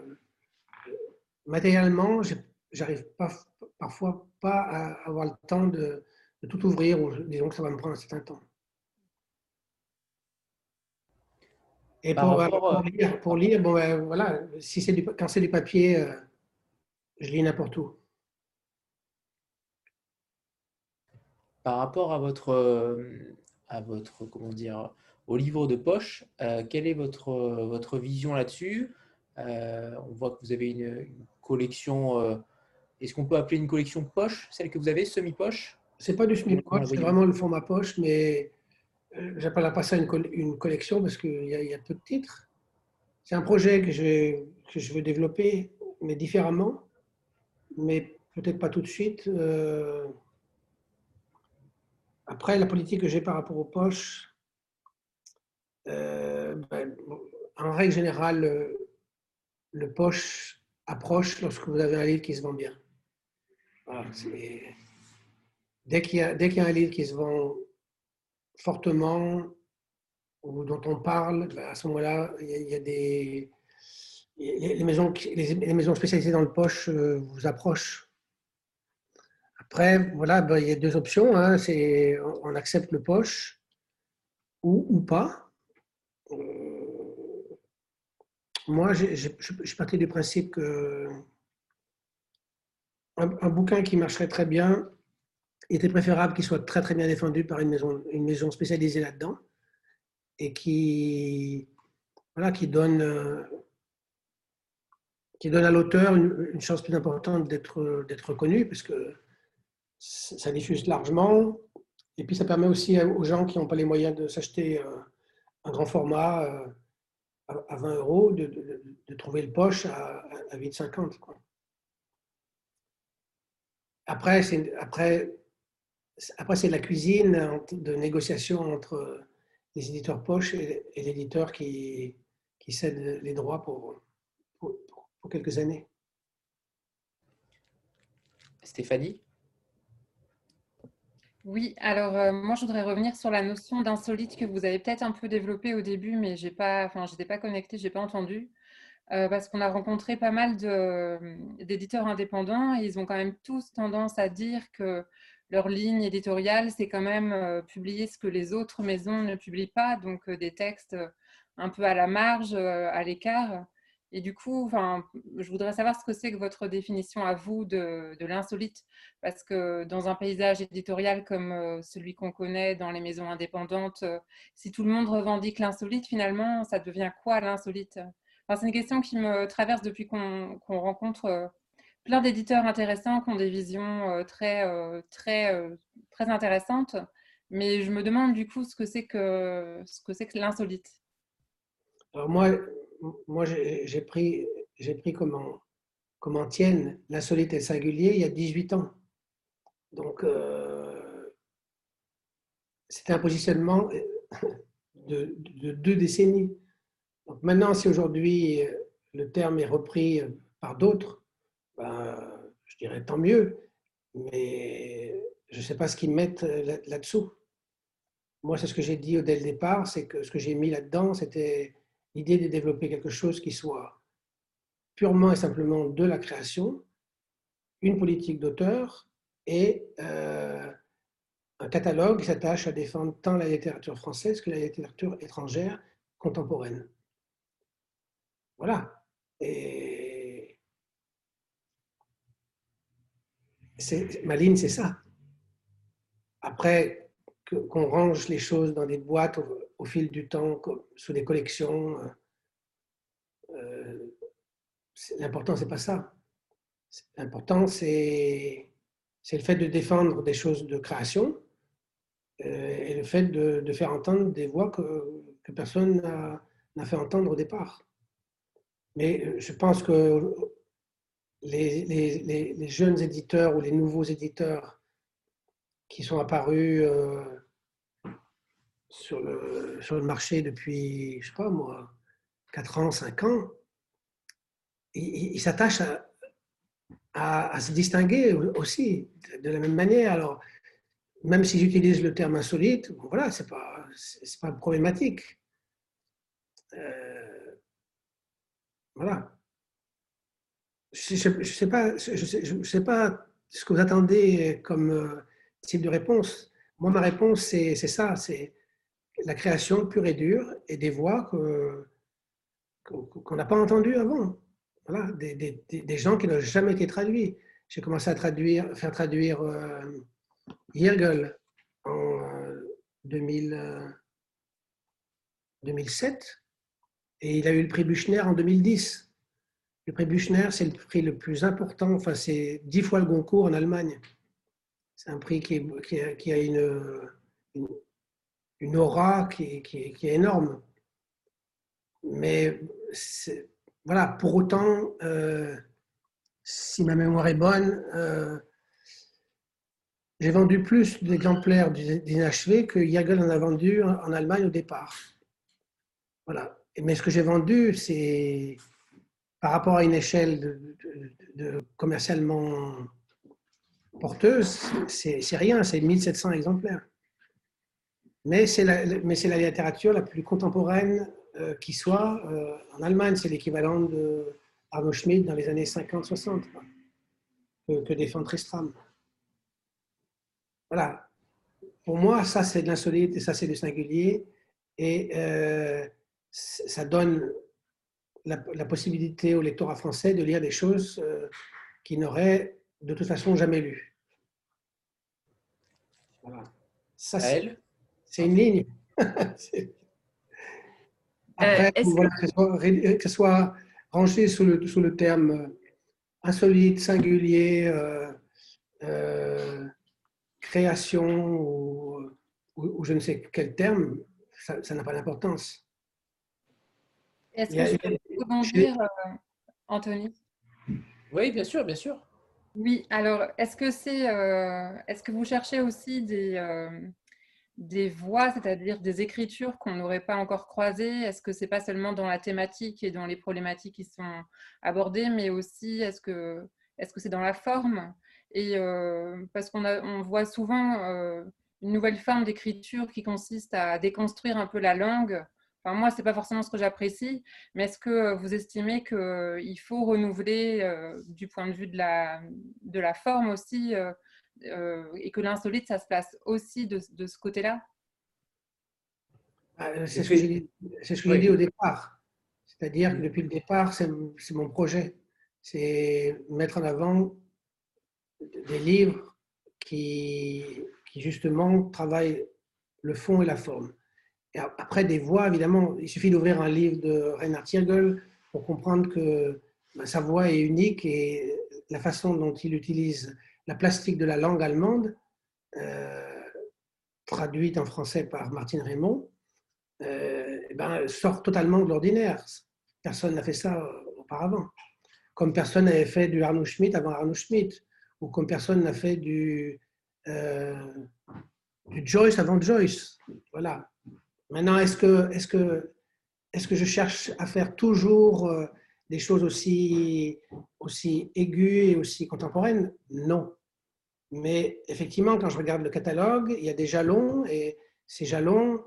matériellement, j'arrive pas, parfois pas à avoir le temps de, tout ouvrir, ou disons que ça va me prendre un certain temps. Et pour, lire, bon, ben, voilà, si c'est du, quand c'est du papier, euh, je lis n'importe où. Par rapport à votre, euh, à votre comment dire, au livre de poche, euh, quelle est votre, votre vision là-dessus? On voit que vous avez une collection. Euh, est-ce qu'on peut appeler une collection poche, celle que vous avez, semi-poche? C'est pas du semi-poche, c'est vraiment le format poche, mais euh, j'appelle pas ça une, une collection parce qu'il y, y, a peu de titres. C'est un projet que je, que je veux développer, mais différemment, mais peut-être pas tout de suite. Euh. Après, la politique que j'ai par rapport aux poches, ben, en règle générale, le, le poche approche lorsque vous avez un livre qui se vend bien. dès qu'il y, y, a un livre qui se vend fortement ou dont on parle, ben, à ce moment-là, il, y a des, les, maisons, les, maisons spécialisées dans le poche euh, vous approchent. Après, voilà, ben, il y a deux options. Hein, c'est on accepte le poche ou, ou pas. Moi, je suis parti du principe que un, bouquin qui marcherait très bien, il était préférable qu'il soit très très bien défendu par une maison, une maison spécialisée là-dedans et qui, voilà, qui donne euh, qui donne à l'auteur une, chance plus importante d'être, connu, parce que ça diffuse largement. Et puis ça permet aussi aux gens qui n'ont pas les moyens de s'acheter euh, un grand format euh, à 20 euros de, trouver le poche à, à 8,50. Quoi. Après, c'est, après, après, c'est la cuisine de négociation entre les éditeurs poche et, l'éditeur qui, cède les droits pour, pour quelques années. Stéphanie? Oui, alors euh, moi je voudrais revenir sur la notion d'insolite que vous avez peut-être un peu développée au début, mais j'ai pas, enfin j'étais pas connectée, j'ai pas entendu, euh, parce qu'on a rencontré pas mal d'éditeurs indépendants et ils ont quand même tous tendance à dire que leur ligne éditoriale c'est quand même euh, publier ce que les autres maisons ne publient pas, donc des textes un peu à la marge, à l'écart. Et du coup, je voudrais savoir ce que c'est que votre définition à vous de, l'insolite, parce que dans un paysage éditorial comme euh, celui qu'on connaît dans les maisons indépendantes, euh, si tout le monde revendique l'insolite, finalement, ça devient quoi l'insolite? Enfin, C'est une question qui me traverse depuis qu'on rencontre euh, plein d'éditeurs intéressants qui ont des visions très, très, très intéressantes, mais je me demande du coup ce que c'est que, ce que, que l'insolite. Alors moi, moi, j'ai pris, pris comme, en, comme tienne l'insolite et singulier il y a 18 ans. Donc, euh, c'était un positionnement de, deux décennies. Donc maintenant, si aujourd'hui le terme est repris par d'autres, ben, je dirais tant mieux, mais je ne sais pas ce qu'ils mettent là-dessous. Moi, c'est ce que j'ai dit dès le départ, c'est que ce que j'ai mis là-dedans, c'était l'idée de développer quelque chose qui soit purement et simplement de la création, une politique d'auteur et euh, un catalogue qui s'attache à défendre tant la littérature française que la littérature étrangère contemporaine. Voilà. Et ma ligne, c'est ça. Après, qu'on range les choses dans des boîtes au fil du temps, sous des collections. Euh, euh, l'important, c'est pas ça. L'important, c'est le fait de défendre des choses de création euh, et le fait de, faire entendre des voix que, que personne n'a fait entendre au départ. Mais je pense que les, jeunes éditeurs ou les nouveaux éditeurs qui sont apparus sur le, sur le marché depuis, je sais pas moi, 4 ans, 5 ans, ils s'attachent à, à, se distinguer aussi de la même manière. Alors, même si j'utilise le terme insolite, voilà, c'est pas, pas problématique. Euh, voilà. Je ne sais, sais, pas ce que vous attendez comme euh, type de réponse. Moi, ma réponse, c'est ça, c'est la création pure et dure et des voix qu'on n'a pas entendues avant. Voilà, des, des, gens qui n'ont jamais été traduits. J'ai commencé à traduire, faire traduire euh, en 2000, 2007 euh, et il a eu le prix Buchner en 2010. Le prix Buchner, c'est le prix le plus important, enfin c'est dix fois le Goncourt en Allemagne. C'est un prix qui, a, une, aura qui, est énorme. Mais voilà, pour autant, euh, si ma mémoire est bonne, euh, j'ai vendu plus d'exemplaires d'inachevé que Jagel en a vendu en Allemagne au départ. Voilà. Mais ce que j'ai vendu, c'est par rapport à une échelle commercialement porteuse, c'est rien, c'est 1700 exemplaires mais c'est la, la, littérature la plus contemporaine qui soit. en Allemagne, c'est l'équivalent de Arno Schmidt dans les années 50-60 que, défend Tristram. Voilà. Pour moi, ça, c'est de l'insolite et ça, c'est du singulier. Et ça donne la, possibilité au lectorat français de lire des choses euh, qu'il n'aurait de toute façon jamais lues. Voilà. Ça, c'est une ligne. Après, euh, que, ce soit, rangé sous le, sous le terme euh, insolite, singulier, création ou, ou, je ne sais quel terme, ça n'a pas d'importance. Est-ce que je peux rebondir, euh, Anthony? Oui, bien sûr, bien sûr. Oui, alors est-ce que c'est, euh, est-ce que vous cherchez aussi des, euh, des voix, c'est-à-dire des écritures qu'on n'aurait pas encore croisées? Est-ce que c'est pas seulement dans la thématique et dans les problématiques qui sont abordées, mais aussi est-ce que c'est dans la forme? Et parce qu'on on voit souvent une nouvelle forme d'écriture qui consiste à déconstruire un peu la langue moi, ce n'est pas forcément ce que j'apprécie, mais est-ce que vous estimez qu'il euh, faut renouveler euh, du point de vue de la, de la forme aussi euh, et que l'insolite, ça se place aussi de, de ce côté-là? Ah, C'est ce que j'ai dit au départ. C'est-à-dire que depuis le départ, c'est mon projet. C'est mettre en avant des livres qui, qui justement travaillent le fond et la forme après, des voix, évidemment, il suffit d'ouvrir un livre de Reinhard Tiergel pour comprendre que ben, sa voix est unique et la façon dont il utilise la plastique de la langue allemande, euh, traduite en français par Martine Raymond, euh, ben, sort totalement de l'ordinaire. Personne n'a fait ça auparavant. Comme personne n'avait fait du Arno Schmidt avant Arno Schmidt, ou comme personne n'a fait du, euh, du Joyce avant Joyce. Voilà. Maintenant, est-ce que, est que, est que je cherche à faire toujours euh, des choses aussi, aussi aiguës et aussi contemporaines? Non. Mais effectivement, quand je regarde le catalogue, il y a des jalons et ces jalons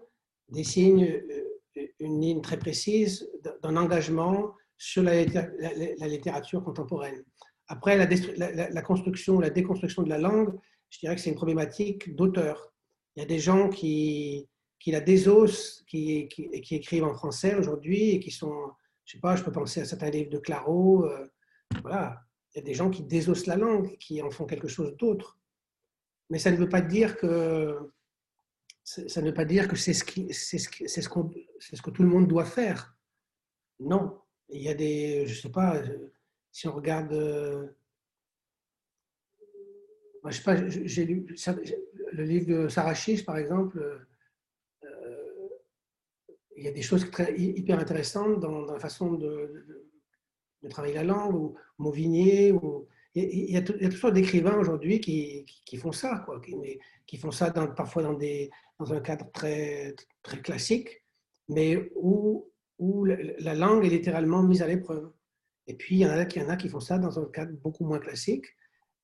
dessinent euh, une ligne très précise d'un engagement sur la, littérature contemporaine. Après, la, la, construction, la déconstruction de la langue, je dirais que c'est une problématique d'auteur. Il y a des gens qui, qui la désossent, qui, qui, écrivent en français aujourd'hui et qui sont, je sais pas, je peux penser à certains livres de Claro, euh, voilà, il y a des gens qui désossent la langue, qui en font quelque chose d'autre. Mais ça ne veut pas dire que ça ne veut pas dire que c'est ce, qui, c'est ce, c'est ce, c'est ce que tout le monde doit faire. Non. Il y a des, je sais pas, si on regarde, euh, je sais pas, j'ai lu le livre de Sarah Chiche, par exemple, il y a des choses hyper intéressantes dans, la façon de, travailler la langue, ou Mauvigné, ou, il, y a, toutes sortes d'écrivains aujourd'hui qui, font ça, quoi, qui, font ça parfois dans, un cadre très, classique, mais où, la langue est littéralement mise à l'épreuve. Et puis, il y, en a, il y en a qui font ça dans un cadre beaucoup moins classique,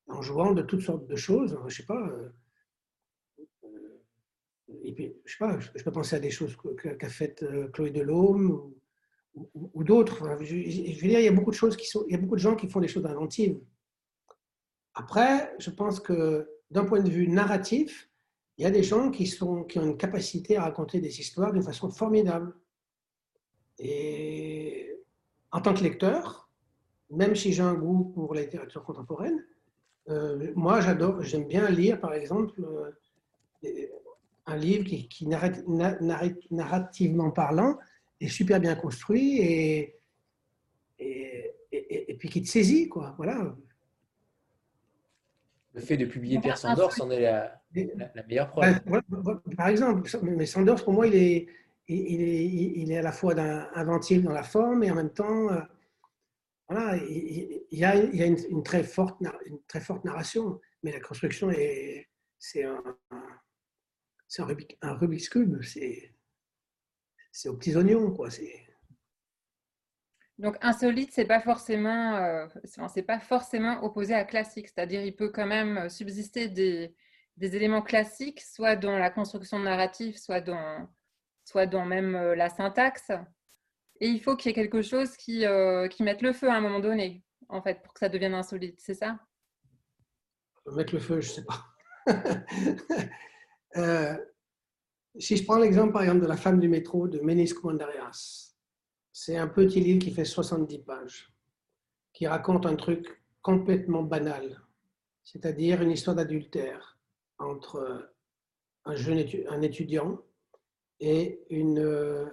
en jouant de toutes sortes de choses. Je sais pas, euh, et puis, je sais pas, je peux penser à des choses qu'a faites euh, Chloé Delhomme ou, d'autres. je, veux dire, il y a beaucoup de choses il y a beaucoup de gens qui font des choses inventives. Après, je pense que d'un point de vue narratif, il y a des gens qui, sont, qui ont une capacité à raconter des histoires d'une façon formidable. Et en tant que lecteur, même si j'ai un goût pour la littérature contemporaine, euh, moi j'adore, j'aime bien lire par exemple euh, un livre qui, narrativement parlant, est super bien construit et, et, et, puis qui te saisit, quoi. Voilà. Le fait de publier Pierre Sandors en est la, meilleure preuve. Par exemple, mais Sandors, pour moi, il est, il est, il est à la fois inventif dans la forme et en même temps, euh, voilà, il, y a, il y a une, très forte, une très forte narration, mais la construction, est, c'est un, c'est un, Rubik's Cube, c'est aux petits oignons, quoi. Donc insolite, c'est pas forcément, euh, c'est pas forcément opposé à classique, c'est-à-dire il peut quand même subsister des, des, éléments classiques, soit dans la construction narrative, soit dans, soit dans même euh, la syntaxe. Et il faut qu'il y ait quelque chose qui, qui mette le feu à un moment donné, en fait, pour que ça devienne insolite, c'est ça? Mettre le feu, je ne sais pas. si je prends l'exemple, par exemple, de La femme du métro de Menis Kouandarias, c'est un petit livre qui fait 70 pages, qui raconte un truc complètement banal, c'est-à-dire une histoire d'adultère entre un jeune un étudiant et une,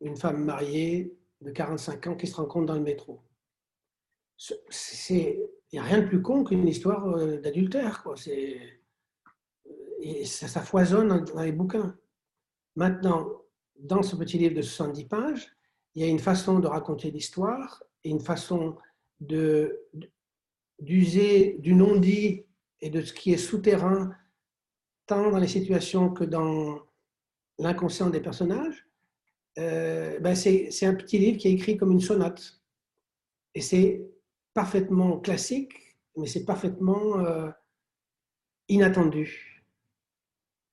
une femme mariée de 45 ans qui se rencontre dans le métro. Il n'y a rien de plus con qu'une histoire euh, d'adultère. Et ça, foisonne dans les bouquins. Maintenant, dans ce petit livre de 70 pages, il y a une façon de raconter l'histoire et une façon d'user du non-dit et de ce qui est souterrain, tant dans les situations que dans l'inconscient des personnages. Euh, ben c'est un petit livre qui est écrit comme une sonate. Et c'est parfaitement classique, mais c'est parfaitement euh, inattendu.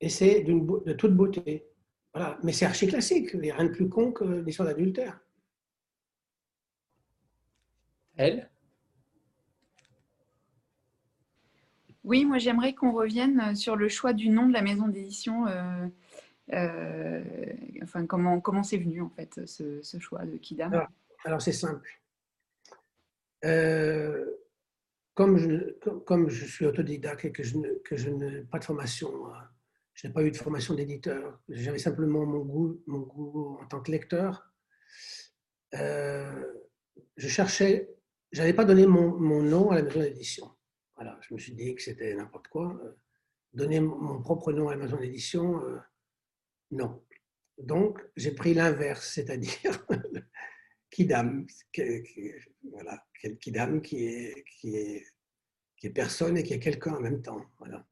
Et c'est de toute beauté. Voilà. Mais c'est archi classique. Il n'y a rien de plus con que l'histoire d'adultère. Elle? Oui, moi j'aimerais qu'on revienne sur le choix du nom de la maison d'édition. Euh, euh, enfin, comment comment c'est venu en fait ce, choix de Kidam Alors, c'est simple. Euh, comme, je, comme je suis autodidacte et que je n'ai pas de formation je n'ai pas eu de formation d'éditeur. J'avais simplement mon goût, mon goût en tant que lecteur. Euh, je cherchais, je n'avais pas donné mon, mon, nom à la maison d'édition. Voilà, je me suis dit que c'était n'importe quoi. Euh, donner mon propre nom à la maison d'édition, euh, non. Donc, j'ai pris l'inverse, c'est-à-dire Kidam, qui, voilà, Kidam qui est, qui, est, qui est personne et qui est quelqu'un en même temps. Voilà.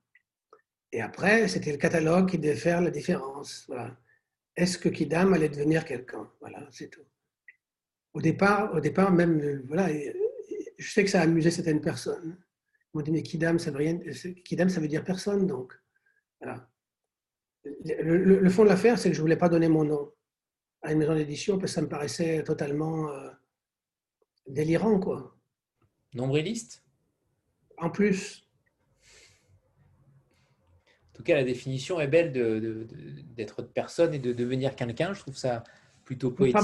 Et après, c'était le catalogue qui devait faire la différence. Voilà. Est-ce que Kidam allait devenir quelqu'un? Voilà, c'est tout. Au départ, au départ même, voilà, je sais que ça a amusé certaines personnes. Ils m'ont dit, mais Kidam, ça veut, rien, Kidam, ça veut dire personne, donc. Voilà. Le, fond de l'affaire, c'est que je ne voulais pas donner mon nom à une maison d'édition parce que ça me paraissait totalement euh, délirant, quoi. Nombriliste? En plus, tout cas, la définition est belle d'être de, personne et de devenir quelqu'un. Je trouve ça plutôt poétique.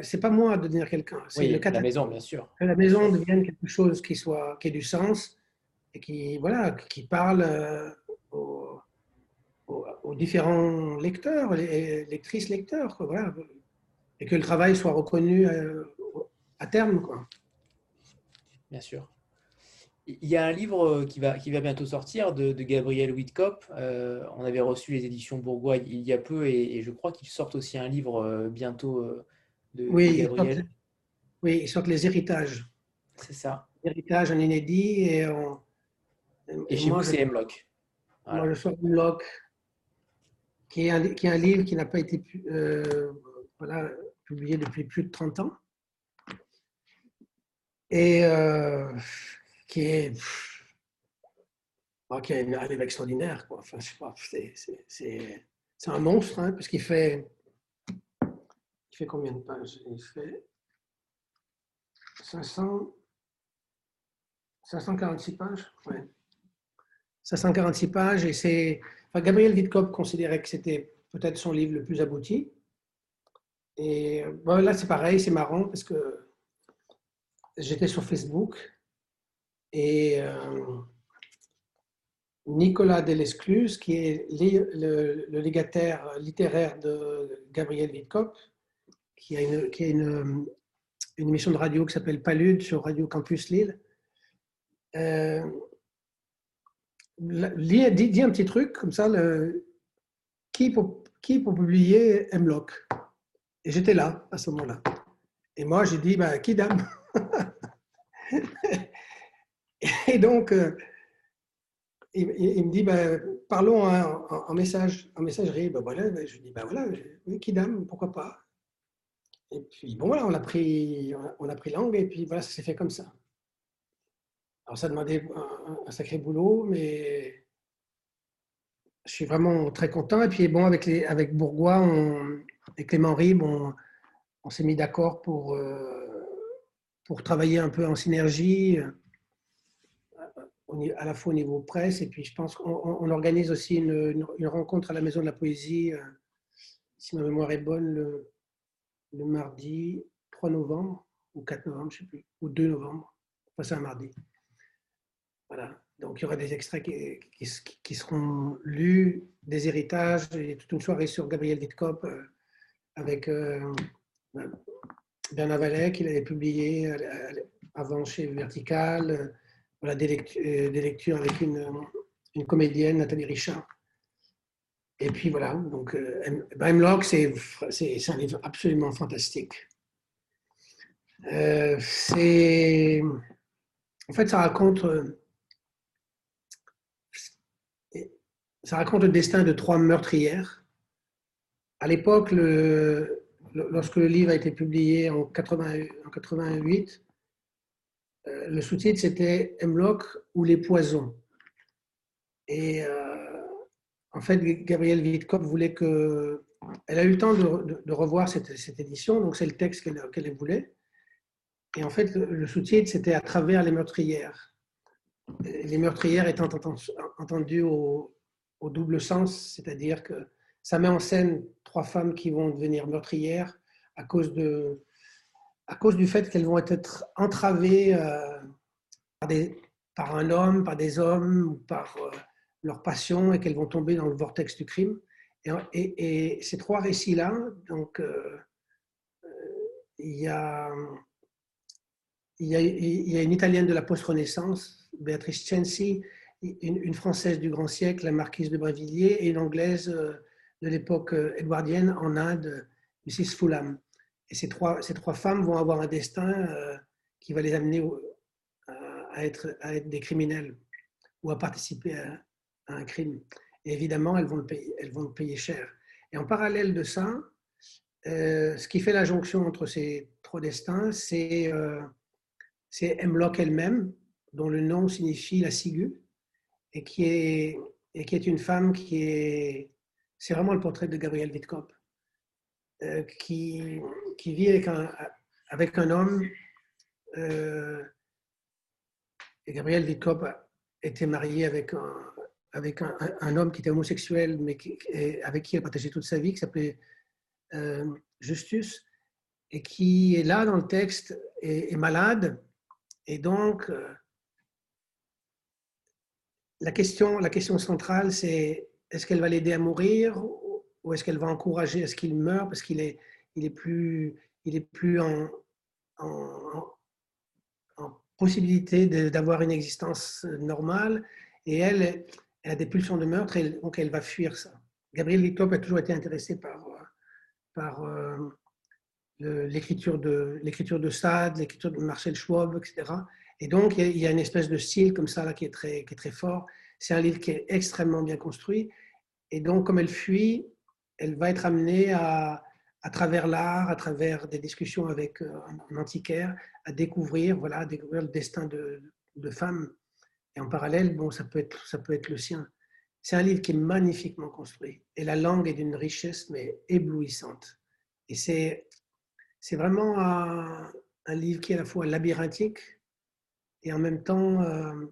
C'est pas moi de devenir quelqu'un. C'est oui, la maison, bien sûr. Que la maison devienne quelque chose qui, soit, qui ait du sens et qui, voilà, qui parle euh, aux, différents lecteurs, les, lectrices, lecteurs. voilà. Et que le travail soit reconnu euh, à terme. Quoi. Bien sûr. Il y a un livre euh, qui va, qui va bientôt sortir de, de Gabriel Whitkop. Euh, on avait reçu les éditions Bourgois il y a peu et, je crois qu'ils sortent aussi un livre euh, bientôt de, oui, Gabriel. oui, ils sortent les héritages. C'est ça. Héritages en inédit et Et, chez moi, c'est Hemlock. Moi, je sors Hemlock, qui est un, qui est un livre qui n'a pas été voilà, publié depuis plus de 30 ans. Et qui est, qui a un livre extraordinaire. Quoi. Enfin, c'est, un monstre, hein, puisqu'il fait, il fait combien de pages? Il fait 500, 546 pages. Ouais. 546 pages, et c'est. Gabriel Witkop considérait que c'était peut-être son livre le plus abouti. Et bon, là, c'est pareil, c'est marrant parce que j'étais sur Facebook et euh, Nicolas Delescluze, qui est le, légataire littéraire de Gabriel Witkop, qui a une, qui a une, une émission de radio qui s'appelle Palude sur Radio Campus Lille, euh, dit, un petit truc comme ça, qui, pour, qui pour publier Hemlock? Et j'étais là à ce moment-là. Et moi, j'ai dit, bah, qui dame? Et donc, euh, il, me dit, ben, parlons en, message, en messagerie. Ben voilà, ben, je dis, ben voilà, oui, Kidam, pourquoi pas? Et puis, bon, voilà, on a pris, on a pris langue et puis voilà, ça s'est fait comme ça. Alors, ça demandait un, un, sacré boulot, mais je suis vraiment très content. Et puis, bon, avec, les, avec Bourgois, et Clément Rib, on, on s'est mis d'accord pour, euh, pour travailler un peu en synergie, à la fois au niveau presse, et puis je pense qu'on organise aussi une, rencontre à la Maison de la Poésie, si ma mémoire est bonne, le, mardi 3 novembre, ou 4 novembre, je ne sais plus, ou 2 novembre, enfin c'est un mardi. Voilà. Donc, il y aura des extraits qui, seront lus, des héritages, et toute une soirée sur Gabriel Wittkopp euh, avec euh, Bernard Vallet, qu'il avait publié euh, avant chez Vertical. Voilà, des, lectures, avec une, une, comédienne, Nathalie Richard. Et puis voilà, donc Hemlock, c'est un livre absolument fantastique. c'est. En fait, ça raconte ça raconte le destin de trois meurtrières. À l'époque, lorsque le livre a été publié en, 88, euh, le sous-titre c'était Hemlock ou les poisons. Et euh, en fait, Gabrielle Wittkopp voulait que. Elle a eu le temps de, revoir cette, édition, donc c'est le texte qu'elle voulait. Et en fait, le, sous-titre c'était À travers les meurtrières. Les meurtrières étant entendues au double sens, c'est-à-dire que ça met en scène trois femmes qui vont devenir meurtrières à cause, de, à cause du fait qu'elles vont être entravées euh, par, un homme, par des hommes, ou par euh, leur passion, et qu'elles vont tomber dans le vortex du crime. Et, ces trois récits-là, donc euh, il, y a, il, y a, une italienne de la post-renaissance, Beatrice Censi, une, Française du grand siècle, la marquise de Brévilliers, et une Anglaise euh, de l'époque euh, édouardienne en Inde, Mrs. Fulham. Et ces trois, femmes vont avoir un destin euh, qui va les amener à être, des criminels ou à participer à, un crime. Et évidemment, elles vont, le payer, elles vont le payer cher. Et en parallèle de ça, ce qui fait la jonction entre ces trois destins, c'est euh, elle-même, dont le nom signifie la ciguë, et qui est, une femme qui est. C'est vraiment le portrait de Gabrielle Wittkopp, euh, qui, qui vit avec un, homme. Euh, et Gabrielle Wittkopp était mariée avec un, avec un, homme qui était homosexuel, mais avec qui elle partageait toute sa vie, qui s'appelait euh, Justus, et qui est là dans le texte, est, est malade, et donc la question, la question centrale, c'est est-ce qu'elle va l'aider à mourir ou est-ce qu'elle va encourager à ce qu'il meure parce qu'il est, il est plus, il est plus en, possibilité d'avoir une existence normale et elle, elle a des pulsions de meurtre donc elle va fuir ça. Gabriel Littop a toujours été intéressé par, euh, l'écriture de, de Sade, l'écriture de Marcel Schwab, etc. Et donc, il y a une espèce de style comme ça là, qui, est très, qui est très fort. C'est un livre qui est extrêmement bien construit. Et donc, comme elle fuit, elle va être amenée à, à travers l'art, à travers des discussions avec euh, un antiquaire, à découvrir, voilà, découvrir le destin de, de femmes. Et en parallèle, bon, ça peut être, ça peut être le sien. C'est un livre qui est magnifiquement construit. Et la langue est d'une richesse, mais éblouissante. Et c'est, c'est vraiment un, un livre qui est à la fois labyrinthique, et en même temps, euh,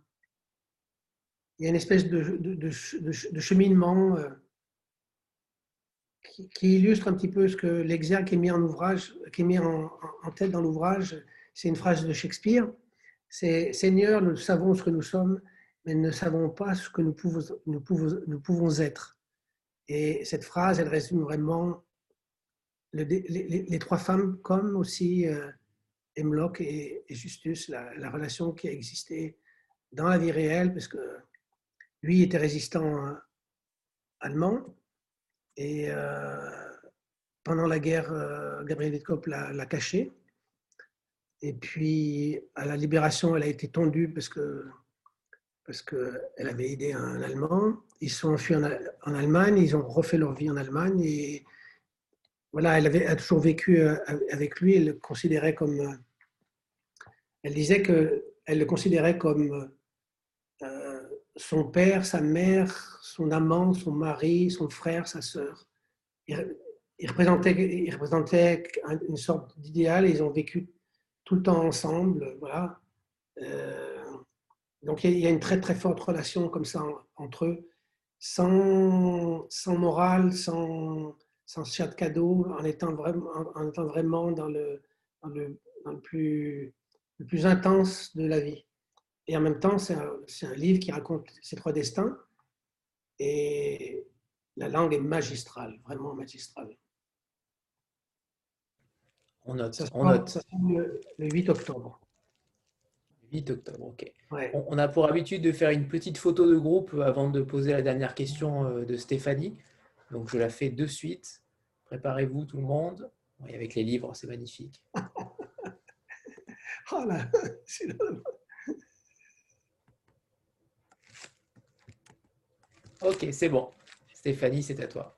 il y a une espèce de, de, cheminement euh, qui, illustre un petit peu ce que l'exergue qui est mis en ouvrage, qui est mis en, tête dans l'ouvrage. C'est une phrase de Shakespeare. C'est Seigneur, nous savons ce que nous sommes, mais nous ne savons pas ce que nous pouvons, nous pouvons, nous pouvons être. Et cette phrase, elle résume vraiment les, trois femmes comme aussi euh, Hemlock et, Justus, la, relation qui a existé dans la vie réelle, parce que lui était résistant allemand et euh, pendant la guerre, euh, Gabriel Wittkopp l'a caché. Et puis, à la libération, elle a été tondue parce que parce qu'elle avait aidé un Allemand. Ils sont enfuis en, Allemagne, ils ont refait leur vie en Allemagne. Et voilà, elle avait a toujours vécu euh, avec lui, elle le considérait comme elle disait qu'elle le considérait comme son père, sa mère, son amant, son mari, son frère, sa sœur. ils représentaient, une sorte d'idéal. Ils ont vécu tout le temps ensemble. Voilà. Euh, donc il y a une très très forte relation comme ça entre eux, sans, morale, sans, chat de cadeau, en étant vraiment, dans, le plus intense de la vie. Et en même temps, c'est un, un, livre qui raconte ces trois destins. Et la langue est magistrale, vraiment magistrale. On note. Ça, on note. ça le, le 8 octobre. 8 octobre, ok. Ouais. On, a pour habitude de faire une petite photo de groupe avant de poser la dernière question euh, de Stéphanie. Donc je la fais de suite. Préparez-vous tout le monde. Et avec les livres, c'est magnifique. oh là, c'est Ok, c'est bon. Stéphanie, c'est à toi.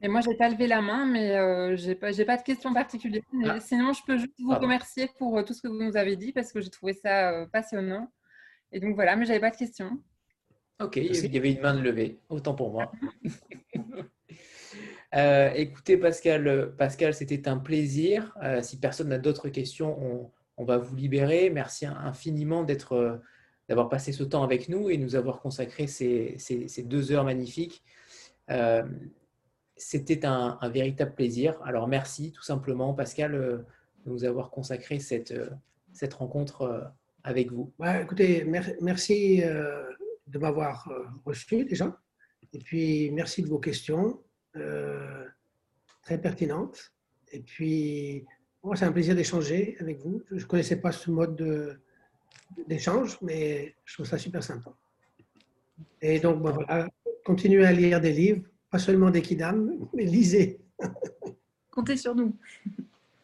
Et moi, je n'ai pas levé la main, mais euh, je n'ai pas, pas, de questions particulières. Ah. Sinon, je peux juste vous Pardon. remercier pour euh, tout ce que vous nous avez dit parce que j'ai trouvé ça euh, passionnant. Et donc voilà, mais je n'avais pas de questions. Ok, il y avait une main de levée, autant pour moi. Euh, écoutez, Pascal, Pascal c'était un plaisir. Euh, si personne n'a d'autres questions, on, on va vous libérer. Merci infiniment d'être, euh, d'avoir passé ce temps avec nous et nous avoir consacré ces, deux heures magnifiques. Euh, c'était un, véritable plaisir. Alors merci tout simplement, Pascal, euh, de nous avoir consacré cette, euh, rencontre avec vous. Écoutez, mer- merci de m'avoir reçu déjà. Et puis, merci de vos questions, très pertinentes. Et puis, c'est un plaisir d'échanger avec vous. Je ne connaissais pas ce mode de- d'échange, mais je trouve ça super sympa. Et donc, ben voilà, continuez à lire des livres, pas seulement des Kidam, mais lisez. Comptez sur nous.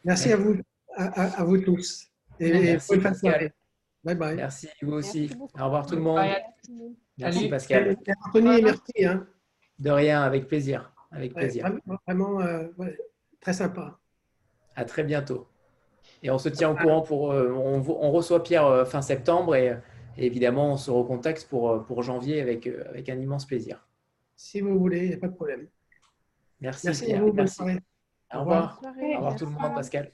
Merci à vous, à, à- à vous tous. Et, Merci, bonne fin de Pascal. soirée. Bye bye. Merci, vous aussi. Merci. Au revoir tout le monde. Bye. Merci. Pascal. Et Anthony, merci. Hein. De rien, avec plaisir. Avec Ouais, plaisir. vraiment, vraiment, euh, ouais, très sympa. À très bientôt. Et on se tient au courant pour. euh, on, reçoit Pierre euh, fin septembre et, et évidemment on se recontacte pour, euh, pour janvier avec, euh, avec un immense plaisir. Si vous voulez, il n'y a pas de problème. Merci, Merci à vous. Bonne Merci. soirée. Au revoir. Au revoir tout le monde, Pascal.